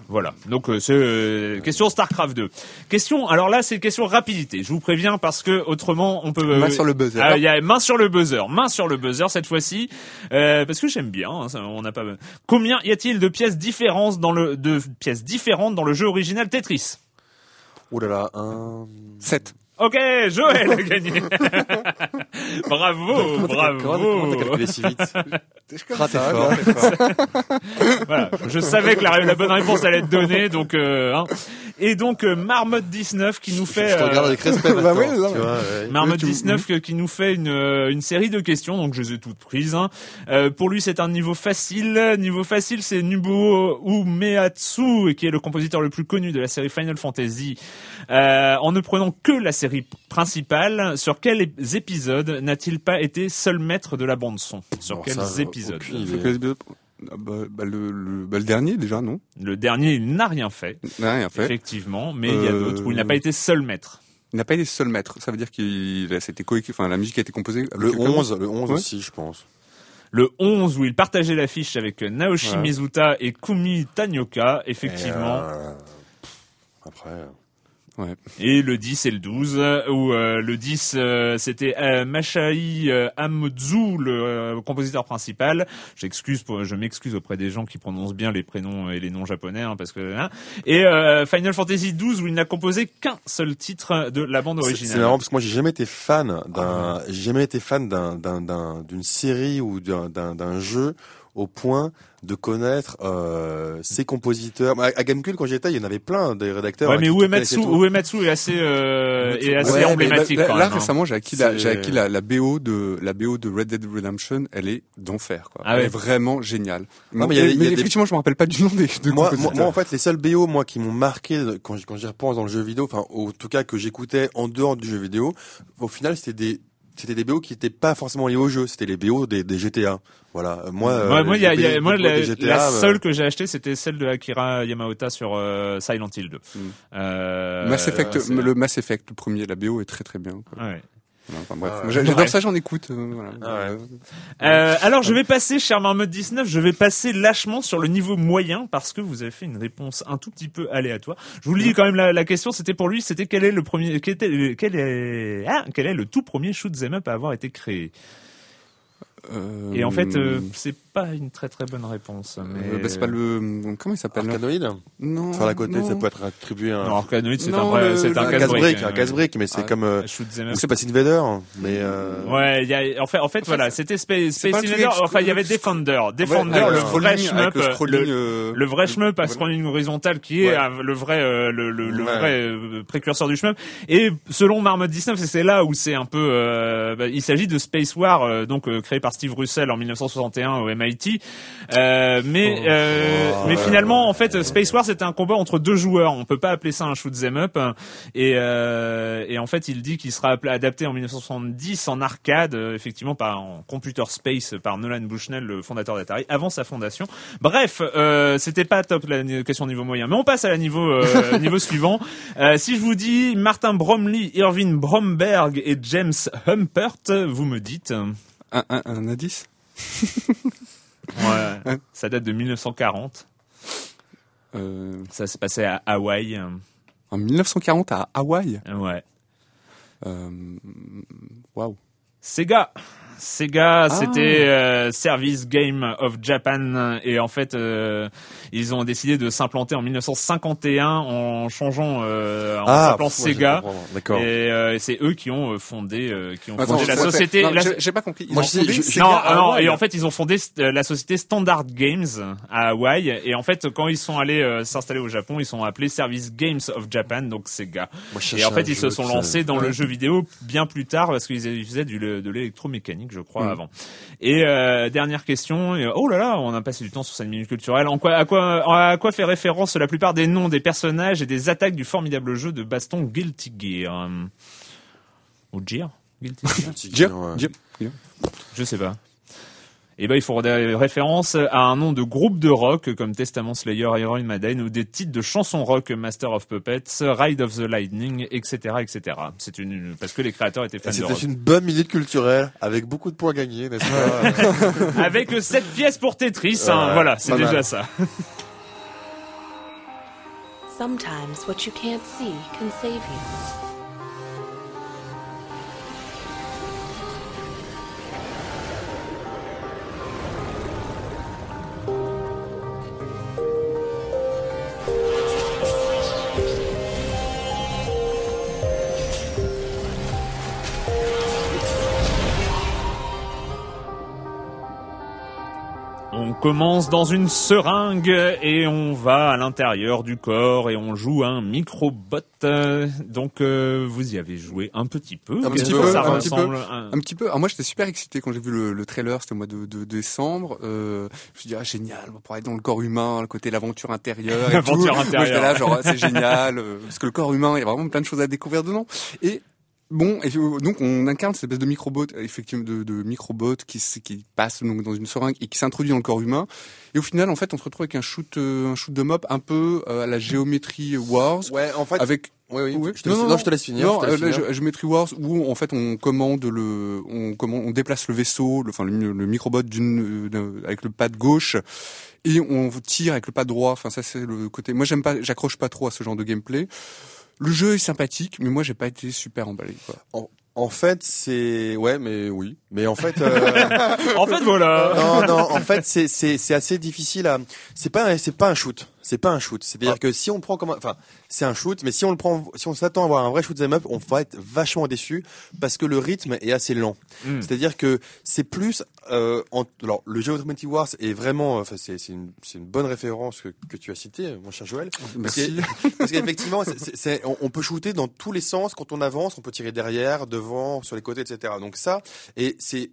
Voilà. Donc euh, c'est euh, question Starcraft 2. Question. Alors là, c'est question rapidité. Je vous préviens parce que autrement, on peut. main sur le buzzer. Il y a main sur le buzzer. Main sur le buzzer cette fois-ci, euh, parce que j'aime bien. Hein, on n'a pas. Combien y a-t-il de pièces différentes dans le de pièces différentes dans le jeu original Tetris? Oh là là, un 7. Ok, Joël a gagné. [laughs] bravo, bravo. Comment t'as calculé si vite [laughs] ah, fort. voilà, je savais que la, la, bonne réponse allait être donnée, donc euh, hein. Et donc euh, Marmotte 19 qui nous fait. Je te regarde avec respect. [laughs] bah oui, tu vois, Marmotte 19 qui nous fait une euh, une série de questions, donc je les ai toutes prises. Hein. Euh, pour lui, c'est un niveau facile. Niveau facile, c'est Nubuo Umeatsu, qui est le compositeur le plus connu de la série Final Fantasy. en ne prenant que la série principale, sur quels épisodes n'a-t-il pas été seul maître de la bande son Sur quels épisodes? Ah bah, bah, le, le, bah, le, dernier déjà non Le dernier il n'a rien fait. N'a rien fait. Effectivement, mais il y a euh, d'autres où il n'a pas été seul maître. Il n'a pas été seul maître. Ça veut dire qu'il c'était enfin la musique a été composée. Le 11, le 11 aussi, je pense. Le 11 où il partageait l'affiche avec Naoshi Mizuta et Kumi Tanioka, effectivement. Euh, après. Euh, et le 10 et le 12, où euh, le 10 euh, c'était euh, Mashai euh, le compositeur principal. J'excuse, je m'excuse auprès des gens qui prononcent bien les prénoms et les noms japonais, hein, parce que. Hein. Et Final Fantasy 12 où il n'a composé qu'un seul titre de la bande originale. C'est marrant parce que moi j'ai jamais été fan d'un, ah. j'ai jamais été fan d'un, d'un, d'une série ou d'un, d'un jeu au point de connaître euh, ces compositeurs. À, à Gamecube, quand j'étais, il y en avait plein des rédacteurs. Ouais, mais Uematsu, Uematsu est assez, euh, est assez ouais, emblématique. Là, quand là même, hein. récemment, j'ai acquis, la, j'ai acquis la, la, BO de la BO de Red Dead Redemption. Elle est d'enfer. Quoi. Ah elle ouais. est vraiment géniale. Non, mais, mais, y a, mais y a effectivement, des... je me rappelle pas du nom des de moi, compositeurs. moi, en fait, les seuls BO moi qui m'ont marqué quand quand j'y repense dans le jeu vidéo, enfin, en tout cas que j'écoutais en dehors du jeu vidéo, au final, c'était des c'était des BO qui n'étaient pas forcément liés au jeu, c'était les BO des, des GTA. Voilà, moi, ouais, moi, y a, y a, moi la, GTA, la euh... seule que j'ai achetée, c'était celle de Akira Yamaoka sur euh, Silent Hill 2. Mm. Euh, Mass Effect, le Mass Effect, le premier, la BO est très très bien. Quoi. Ouais. Enfin, bref, Ah, j'adore ça, j'en écoute. euh, voilà. Ah ouais. Euh, alors je vais passer, cher Marmotte 19, je vais passer lâchement sur le niveau moyen parce que vous avez fait une réponse un tout petit peu aléatoire. Je vous le dis quand même la, la question, c'était pour lui, c'était quel est le premier, quel, était, quel est, ah, quel est le tout premier shoot 'em up à avoir été créé? Euh, Et en fait, euh, c'est pas une très très bonne réponse. Mais... euh, bah, c'est pas le comment il s'appelle Arcanoïde Non? Enfin, la côté, ça peut être attribué à un, Non, Arcanoid, c'est un vrai, le- c'est le- un casse-brique. casse-brique, un euh, casse-brique, mais c'est Ah, comme, euh, c'est pas Invader, mais euh... Ouais, il y a, en fait, en fait, voilà, c'était Space, Invader. Enfin, il y avait Defender, Defender, avec le le vrai shmup, le le, scrolling, euh, le vrai shmup à scrolling horizontal qui est Ouais. euh, le vrai, euh, le, le, le Ouais. vrai euh, précurseur du shmup. Et selon Marmot 19, c'est- là où c'est un peu, euh, bah, il s'agit de Space War, euh, donc euh, créé par Steve Russell en 1961 au MIT. Euh, mais, euh, Oh, mais ouais. finalement, en fait, Space War c'était un combat entre deux joueurs. On peut pas appeler ça un shoot 'em up. Et, euh, et en fait, il dit qu'il sera appelé- adapté en 1970 en arcade, euh, effectivement par en computer space par Nolan Bushnell, le fondateur d'Atari, avant sa fondation. Bref, euh, c'était pas top la question niveau moyen, mais on passe à la niveau euh, [laughs] niveau suivant. Euh, si je vous dis Martin Bromley, Irving Bromberg et James Humpert, vous me dites. Un, un, un indice? [laughs] Ouais, ça date de 1940. euh, Ça s'est passé à Hawaï. En 1940 à Hawaï? Ouais. Euh, Waouh. Sega. Sega, Ah. c'était euh, Service Game of Japan. Et en fait euh, ils ont décidé de s'implanter en 1951 en changeant euh, en Ah, s'appelant je Sega et euh, c'est eux qui ont euh, fondé euh, qui ont Attends, fondé la société. non, la- j'ai- pas compris. Ils Moi, ont je fondé je- Sega non, à non, et en fait ils ont fondé la société Standard Games à Hawaï. Et en fait quand ils sont allés euh, s'installer au Japon ils sont appelés Service Games of Japan donc Sega. Moi, je et en fait ils se sont lancés dans le jeu vidéo bien plus tard parce qu'ils ils faisaient du, de l'électromécanique je crois Mm. avant et euh, dernière question oh là là on a passé du temps sur cette minute culturelle en quoi à quoi à quoi fait référence la plupart des noms des personnages et des attaques du formidable jeu de baston Guilty Gear? Euh, ou Gear? Guilty Gear? [laughs] Ouais. dire. je sais pas. Et ben il faut des références à un nom de groupe de rock comme Testament Slayer, Iron Maiden ou des titres de chansons rock Master of Puppets, Ride of the Lightning, etc., etc. C'est une parce que les créateurs étaient fans de C'était rock. une bonne minute culturelle avec beaucoup de points gagnés, n'est-ce pas [laughs] Avec 7 pièces pour Tetris, hein, Ouais, voilà, c'est déjà mal. ça. Sometimes what you can't see can save you. Commence dans une seringue et on va à l'intérieur du corps et on joue un microbot. Donc euh, vous y avez joué un petit peu. Un petit peu, ça un petit ressemble un- Un petit peu. Alors moi, j'étais super excité quand j'ai vu le, le trailer. C'était au mois de, de décembre. Euh, je me suis dit ah génial, on va pouvoir être dans le corps humain, le côté l'aventure intérieure. [laughs] L'aventure. Moi, intérieure. j'étais là genre ah, c'est génial euh, parce que le corps humain, il y a vraiment plein de choses à découvrir dedans. Et Bon, et euh, donc on incarne cette espèce de microbot, effectivement de, de microbot qui, qui passe donc dans une seringue et qui s'introduit dans le corps humain. Et au final, en fait, on se retrouve avec un shoot, euh, un shoot de mop un peu euh, à la géométrie Wars, Ouais, en fait. avec Oui, oui. Oui. Je te laisse, non, je te laisse finir. non, je te laisse euh. Gé- Geometry Wars où en fait on commande le, on commande, on déplace le vaisseau, le, enfin le, le microbot d'une, euh, d'un- avec le pad gauche et on tire avec le pad droit. Enfin ça c'est le côté. Moi j'aime pas, j'accroche pas trop à ce genre de gameplay. Le jeu est sympathique, mais moi j'ai pas été super emballé. Quoi. En, en fait, c'est ouais, mais oui, mais en fait, euh, [laughs] En fait, voilà. non, non, en fait, c'est c'est c'est assez difficile à. C'est pas c'est pas un shoot. C'est pas un shoot. C'est-à-dire Ah. que si on prend comme, un- enfin, c'est un shoot, mais si on le prend, si on s'attend à avoir un vrai shoot 'em up, on va être vachement déçu parce que le rythme est assez lent. Mm. C'est-à-dire que c'est plus, euh, en- alors le Geometry Wars est vraiment, enfin, c'est c'est une, une bonne référence que, que tu as citée, mon cher Joël. Merci. Parce que- Parce qu'effectivement, on, on peut shooter dans tous les sens quand on avance, on peut tirer derrière, devant, sur les côtés, etc. Donc ça, et c'est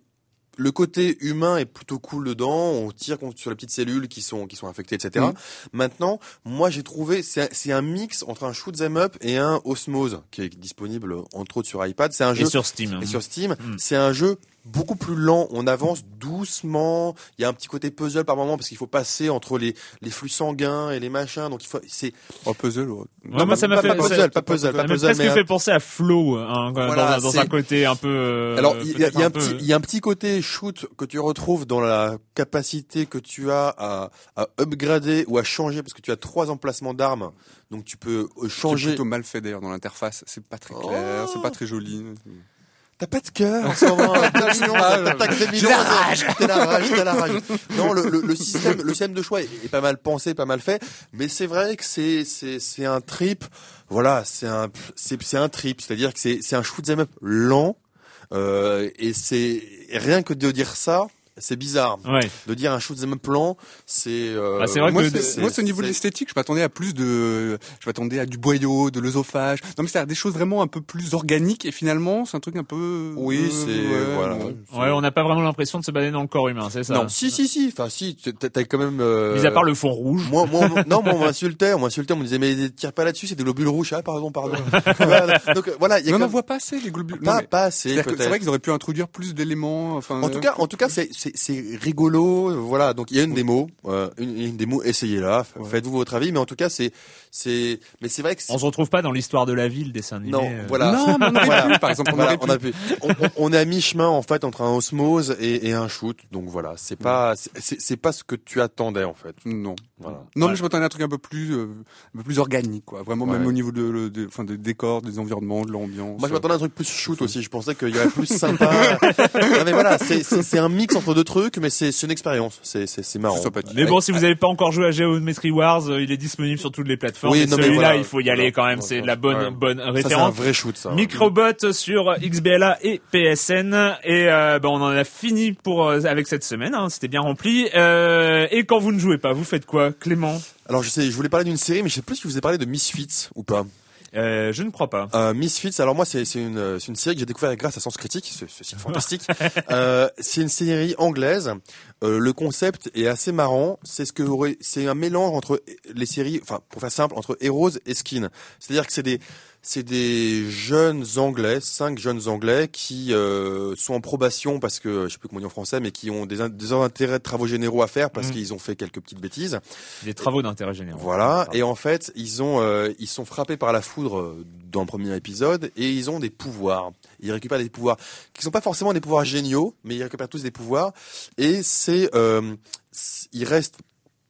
le côté humain est plutôt cool dedans. On tire sur les petites cellules qui sont qui sont infectées, etc. Mhm. Maintenant, moi j'ai trouvé c'est un- c'est un mix entre un shoot 'em up et un Osmose qui est disponible entre autres sur iPad. C'est un Et jeu sur Steam. et sur Steam, Mm. c'est un jeu beaucoup plus lent. On avance doucement. Il y a un petit côté puzzle par moment parce qu'il faut passer entre les, les flux sanguins et les machins. Donc il faut, c'est, Oh, puzzle. ouais. Ouais, moi, ça m'a pas, fait- pas puzzle, pas puzzle, Ça pas puzzle, presque mais fait penser à Flow, hein, dans, Voilà, dans c'est- un côté un peu. euh, Alors, il y, a- y un peu- petit, il y a un petit côté shoot que tu retrouves dans la capacité que tu as à, à upgrader ou à changer parce que tu as trois emplacements d'armes. Donc tu peux euh, C'est changer. plutôt mal fait d'ailleurs dans l'interface. C'est pas très clair, Oh. c'est pas très joli. T'as pas de cœur en ce moment. [laughs] T'as mignon, ça t'attaque des millions. J'ai la rage. T'as la rage, t'as la rage. [laughs] Non, le, le, le système, le système de choix est, est pas mal pensé, pas mal fait, mais c'est vrai que c'est c'est c'est un trip. Voilà, c'est un c'est c'est un trip, c'est-à-dire que c'est c'est un shoot 'em up lent. Euh, et c'est rien que de dire ça, c'est bizarre. Ouais. De dire un shoot 'em up lent, c'est. Euh, Bah, c'est vrai moi, que c'est, moi, c'est au niveau de l'esthétique, je m'attendais à plus de, je m'attendais à du boyau, de l'œsophage. Non, mais c'est à des choses vraiment un peu plus organiques et finalement, c'est un truc un peu. Oui, euh, c'est ouais, voilà. Ouais, on n'a pas vraiment l'impression de se balader dans le corps humain, c'est ça Non, si si si. Enfin si, t'as quand même. Euh... Mis à part le fond rouge. Moi, moi, non, moi, on m'insultait, on m'insultait, on me disait, mais tire pas là-dessus, c'est des globules rouges. Ah, pardon, pardon. [laughs] Donc, euh, voilà, y a on n'en voit pas assez les globules. Non, pas, mais pas assez, c'est vrai qu'ils auraient pu introduire plus d'éléments. Enfin, En tout cas, en tout cas, c'est, c'est, rigolo, voilà. Donc, il y a une démo, euh, une, une démo, essayez-la, Ouais. faites-vous votre avis, mais en tout cas, c'est, c'est, mais c'est vrai que c'est, On se retrouve pas dans l'histoire de la ville, dessin animé. non, euh. voilà. Non, mais on aurait Voilà. pu, par exemple, on Voilà, a pu. On, est à mi-chemin en fait entre un osmose et, et un shoot, donc voilà, c'est pas, c'est pas ce que tu attendais en fait. Non. Voilà. Non, Ouais. mais je m'attendais à un truc un peu plus, euh, un peu plus organique, quoi. Vraiment, Ouais. même au niveau de, de, enfin, des décors, des environnements, de l'ambiance. Moi, je m'attendais à un truc plus shoot aussi. Je pensais qu'il y aurait plus sympa. [laughs] non, mais voilà, c'est, un mix entre deux trucs, mais c'est, une expérience. C'est, marrant. Mais bon, si vous n'avez pas encore joué à Geometry Wars, euh, il est disponible sur toutes les plateformes. Oui, celui-là, voilà. il faut y aller quand même. C'est de la bonne, Ouais. bonne Ça, c'est un référence. vrai shoot, ça. Microbot sur XBLA et PSN et euh, ben on en a fini pour euh, avec cette semaine. Hein, C'était bien rempli. Euh, et quand vous ne jouez pas, vous faites quoi, Clément Alors, je sais, je voulais parler d'une série, mais je sais plus si je vous ai parlé de Misfits ou pas. euh, Je ne crois pas. Euh, Misfits, alors moi c'est c'est une euh, c'est une série que j'ai découvert grâce à Sens Critique, ce, ce site [laughs] fantastique. euh, c'est une série anglaise. Euh, le concept est assez marrant. C'est ce que aurait- c'est un mélange entre les séries, enfin pour faire simple, entre Heroes et Skin. C'est-à-dire que c'est des c'est des jeunes Anglais, cinq jeunes Anglais qui euh, sont en probation parce que je sais plus comment on dit en français, mais qui ont des, des intérêts de travaux généraux à faire parce Mhm. qu'ils ont fait quelques petites bêtises. Des travaux d'intérêt général. Voilà. Et en fait, ils ont, euh, ils sont frappés par la foudre euh, dans le premier épisode et ils ont des pouvoirs. Ils récupèrent des pouvoirs qui sont pas forcément des pouvoirs géniaux, mais ils récupèrent tous des pouvoirs. Et c'est, euh, ils restent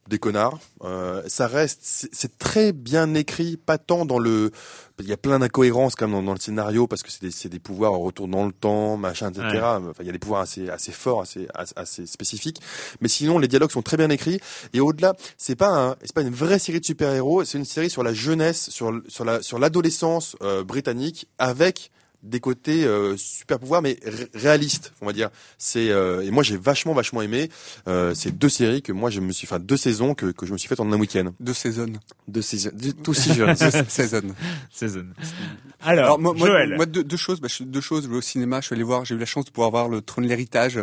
des connards. Euh, ça reste, c'est très bien écrit, pas tant dans le. Il y a plein d'incohérences quand même dans, dans le scénario parce que c'est des, c'est des pouvoirs en retour dans le temps, machin, etc. Ouais. Enfin, il y a des pouvoirs assez, assez forts, assez, assez, spécifiques. Mais sinon, les dialogues sont très bien écrits. Et au-delà, c'est pas un, c'est pas une vraie série de super-héros. C'est une série sur la jeunesse, sur, sur la, sur l'adolescence euh, britannique avec des côtés euh, super pouvoirs mais ré- réalistes on va dire c'est euh, et moi j'ai vachement vachement aimé euh, ces deux séries que moi je me suis enfin deux saisons que, que je me suis faites en un week-end deux saisons deux- tout si jeune [laughs] saison. Saison. Alors, Alors moi, Joël. moi, deux, deux choses, bah, je- deux choses. Je vais au cinéma, je suis allé voir, j'ai eu la chance de pouvoir voir le Trône de l'héritage.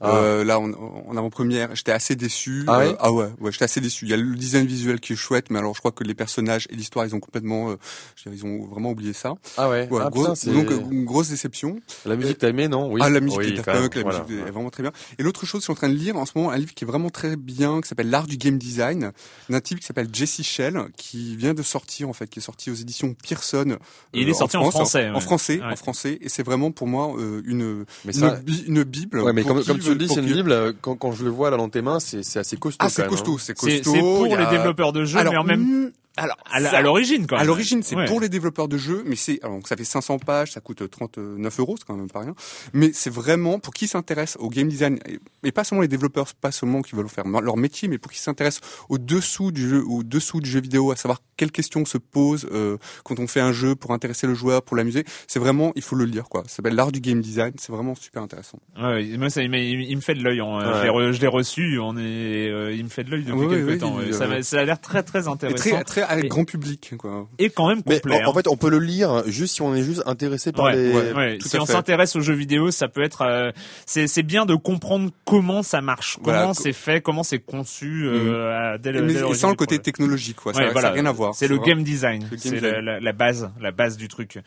Ah. Euh, là, en, en avant-première, j'étais assez déçu. Ah ouais Euh, ah ouais, ouais, j'étais assez déçu. Il y a le design visuel qui est chouette, mais alors je crois que les personnages et l'histoire, ils ont complètement, euh, je veux dire, ils ont vraiment oublié ça. ah ouais, Ouais, Ah, gros- putain, c'est- donc une grosse déception. la musique t'as aimé non? Oui Ah la musique oui, Daft Punk, la voilà. musique est vraiment très bien. Et l'autre chose, je suis en train de lire en ce moment un livre qui est vraiment très bien, qui s'appelle L'art du game design, d'un type qui s'appelle Jesse Shell, qui vient de sortir en fait, qui est sorti aux éditions Pearson. euh, Il est sorti en France, français, En ouais. français, Ouais. en français, et c'est vraiment pour moi euh, une mais une, ça bi- une bible. ouais mais comme, qui comme tu le dis c'est une bible euh, quand, quand je le vois là dans tes mains c'est c'est assez costaud Ah c'est costaud, hein. c'est costaud. c'est pour les développeurs de jeux, Alors, mais en même Alors, à l'origine, quand même. À l'origine, c'est pour les développeurs de jeux, mais c'est, alors, ça fait 500 pages, ça coûte 39 euros, c'est quand même pas rien. Mais c'est vraiment pour qui s'intéresse au game design, et, pas seulement les développeurs, pas seulement qui veulent faire leur métier, mais pour qui s'intéresse au dessous du jeu, au dessous du jeu vidéo, à savoir quelles questions se posent euh, quand on fait un jeu pour intéresser le joueur, pour l'amuser. C'est vraiment, il faut le lire, quoi. Ça s'appelle l'art du game design. C'est vraiment super intéressant. Ouais, moi, ça, il, me fait de l'œil. Je l'ai reçu. On est, euh, il me fait de l'œil depuis quelques temps. ça, ça, a l'air très très intéressant. très, très avec grand public, quoi. Et quand même complet. Mais, en, hein. fait, on peut le lire juste si on est juste intéressé par les. si on s'intéresse aux jeux vidéo, ça peut être. Euh, c'est bien de comprendre comment ça marche, comment c'est fait, comment c'est conçu. Euh, mm. mais sans le côté technologique, quoi. ça n'a rien à voir. C'est le game design. C'est la, base, la base du truc.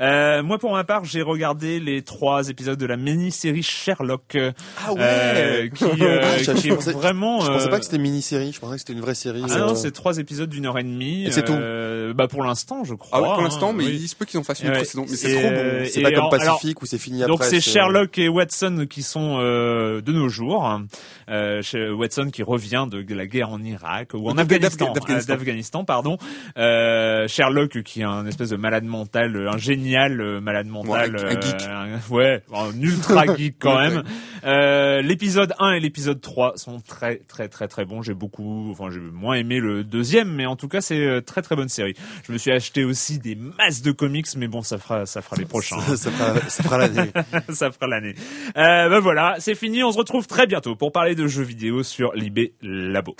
Euh, moi, pour ma part, j'ai regardé les trois épisodes de la mini-série Sherlock. Ah ouais. Euh, qui, euh, ah, qui est vraiment. Je pensais pas que c'était mini-série. Je pensais que c'était une vraie série. Ah non, c'est trois épisodes d'une heure et demie. Et c'est tout. Bah pour l'instant, je crois. Ah ouais, pour l'instant, mais il se peut qu'ils en fassent une autre saison. Mais c'est trop bon. C'est pas comme Pacifique où c'est fini après. Donc c'est Sherlock et Watson qui sont de nos jours. Watson qui revient de la guerre en Irak ou en Afghanistan, d'Afghanistan, pardon. Sherlock qui est un espèce de malade mental, un génial malade mental, un geek. ouais, un ultra [laughs] geek quand même. Euh, l'épisode 1 et l'épisode 3 sont très très très très bons. J'ai beaucoup, enfin j'ai moins aimé le deuxième, mais en tout cas c'est euh, très très bonne série. Je me suis acheté aussi des masses de comics, mais bon ça fera ça fera les prochains. [laughs] ça, fera ça fera l'année. [laughs] ça fera l'année. Euh, ben voilà, c'est fini. On se retrouve très bientôt pour parler de jeux vidéo sur Libé Labo.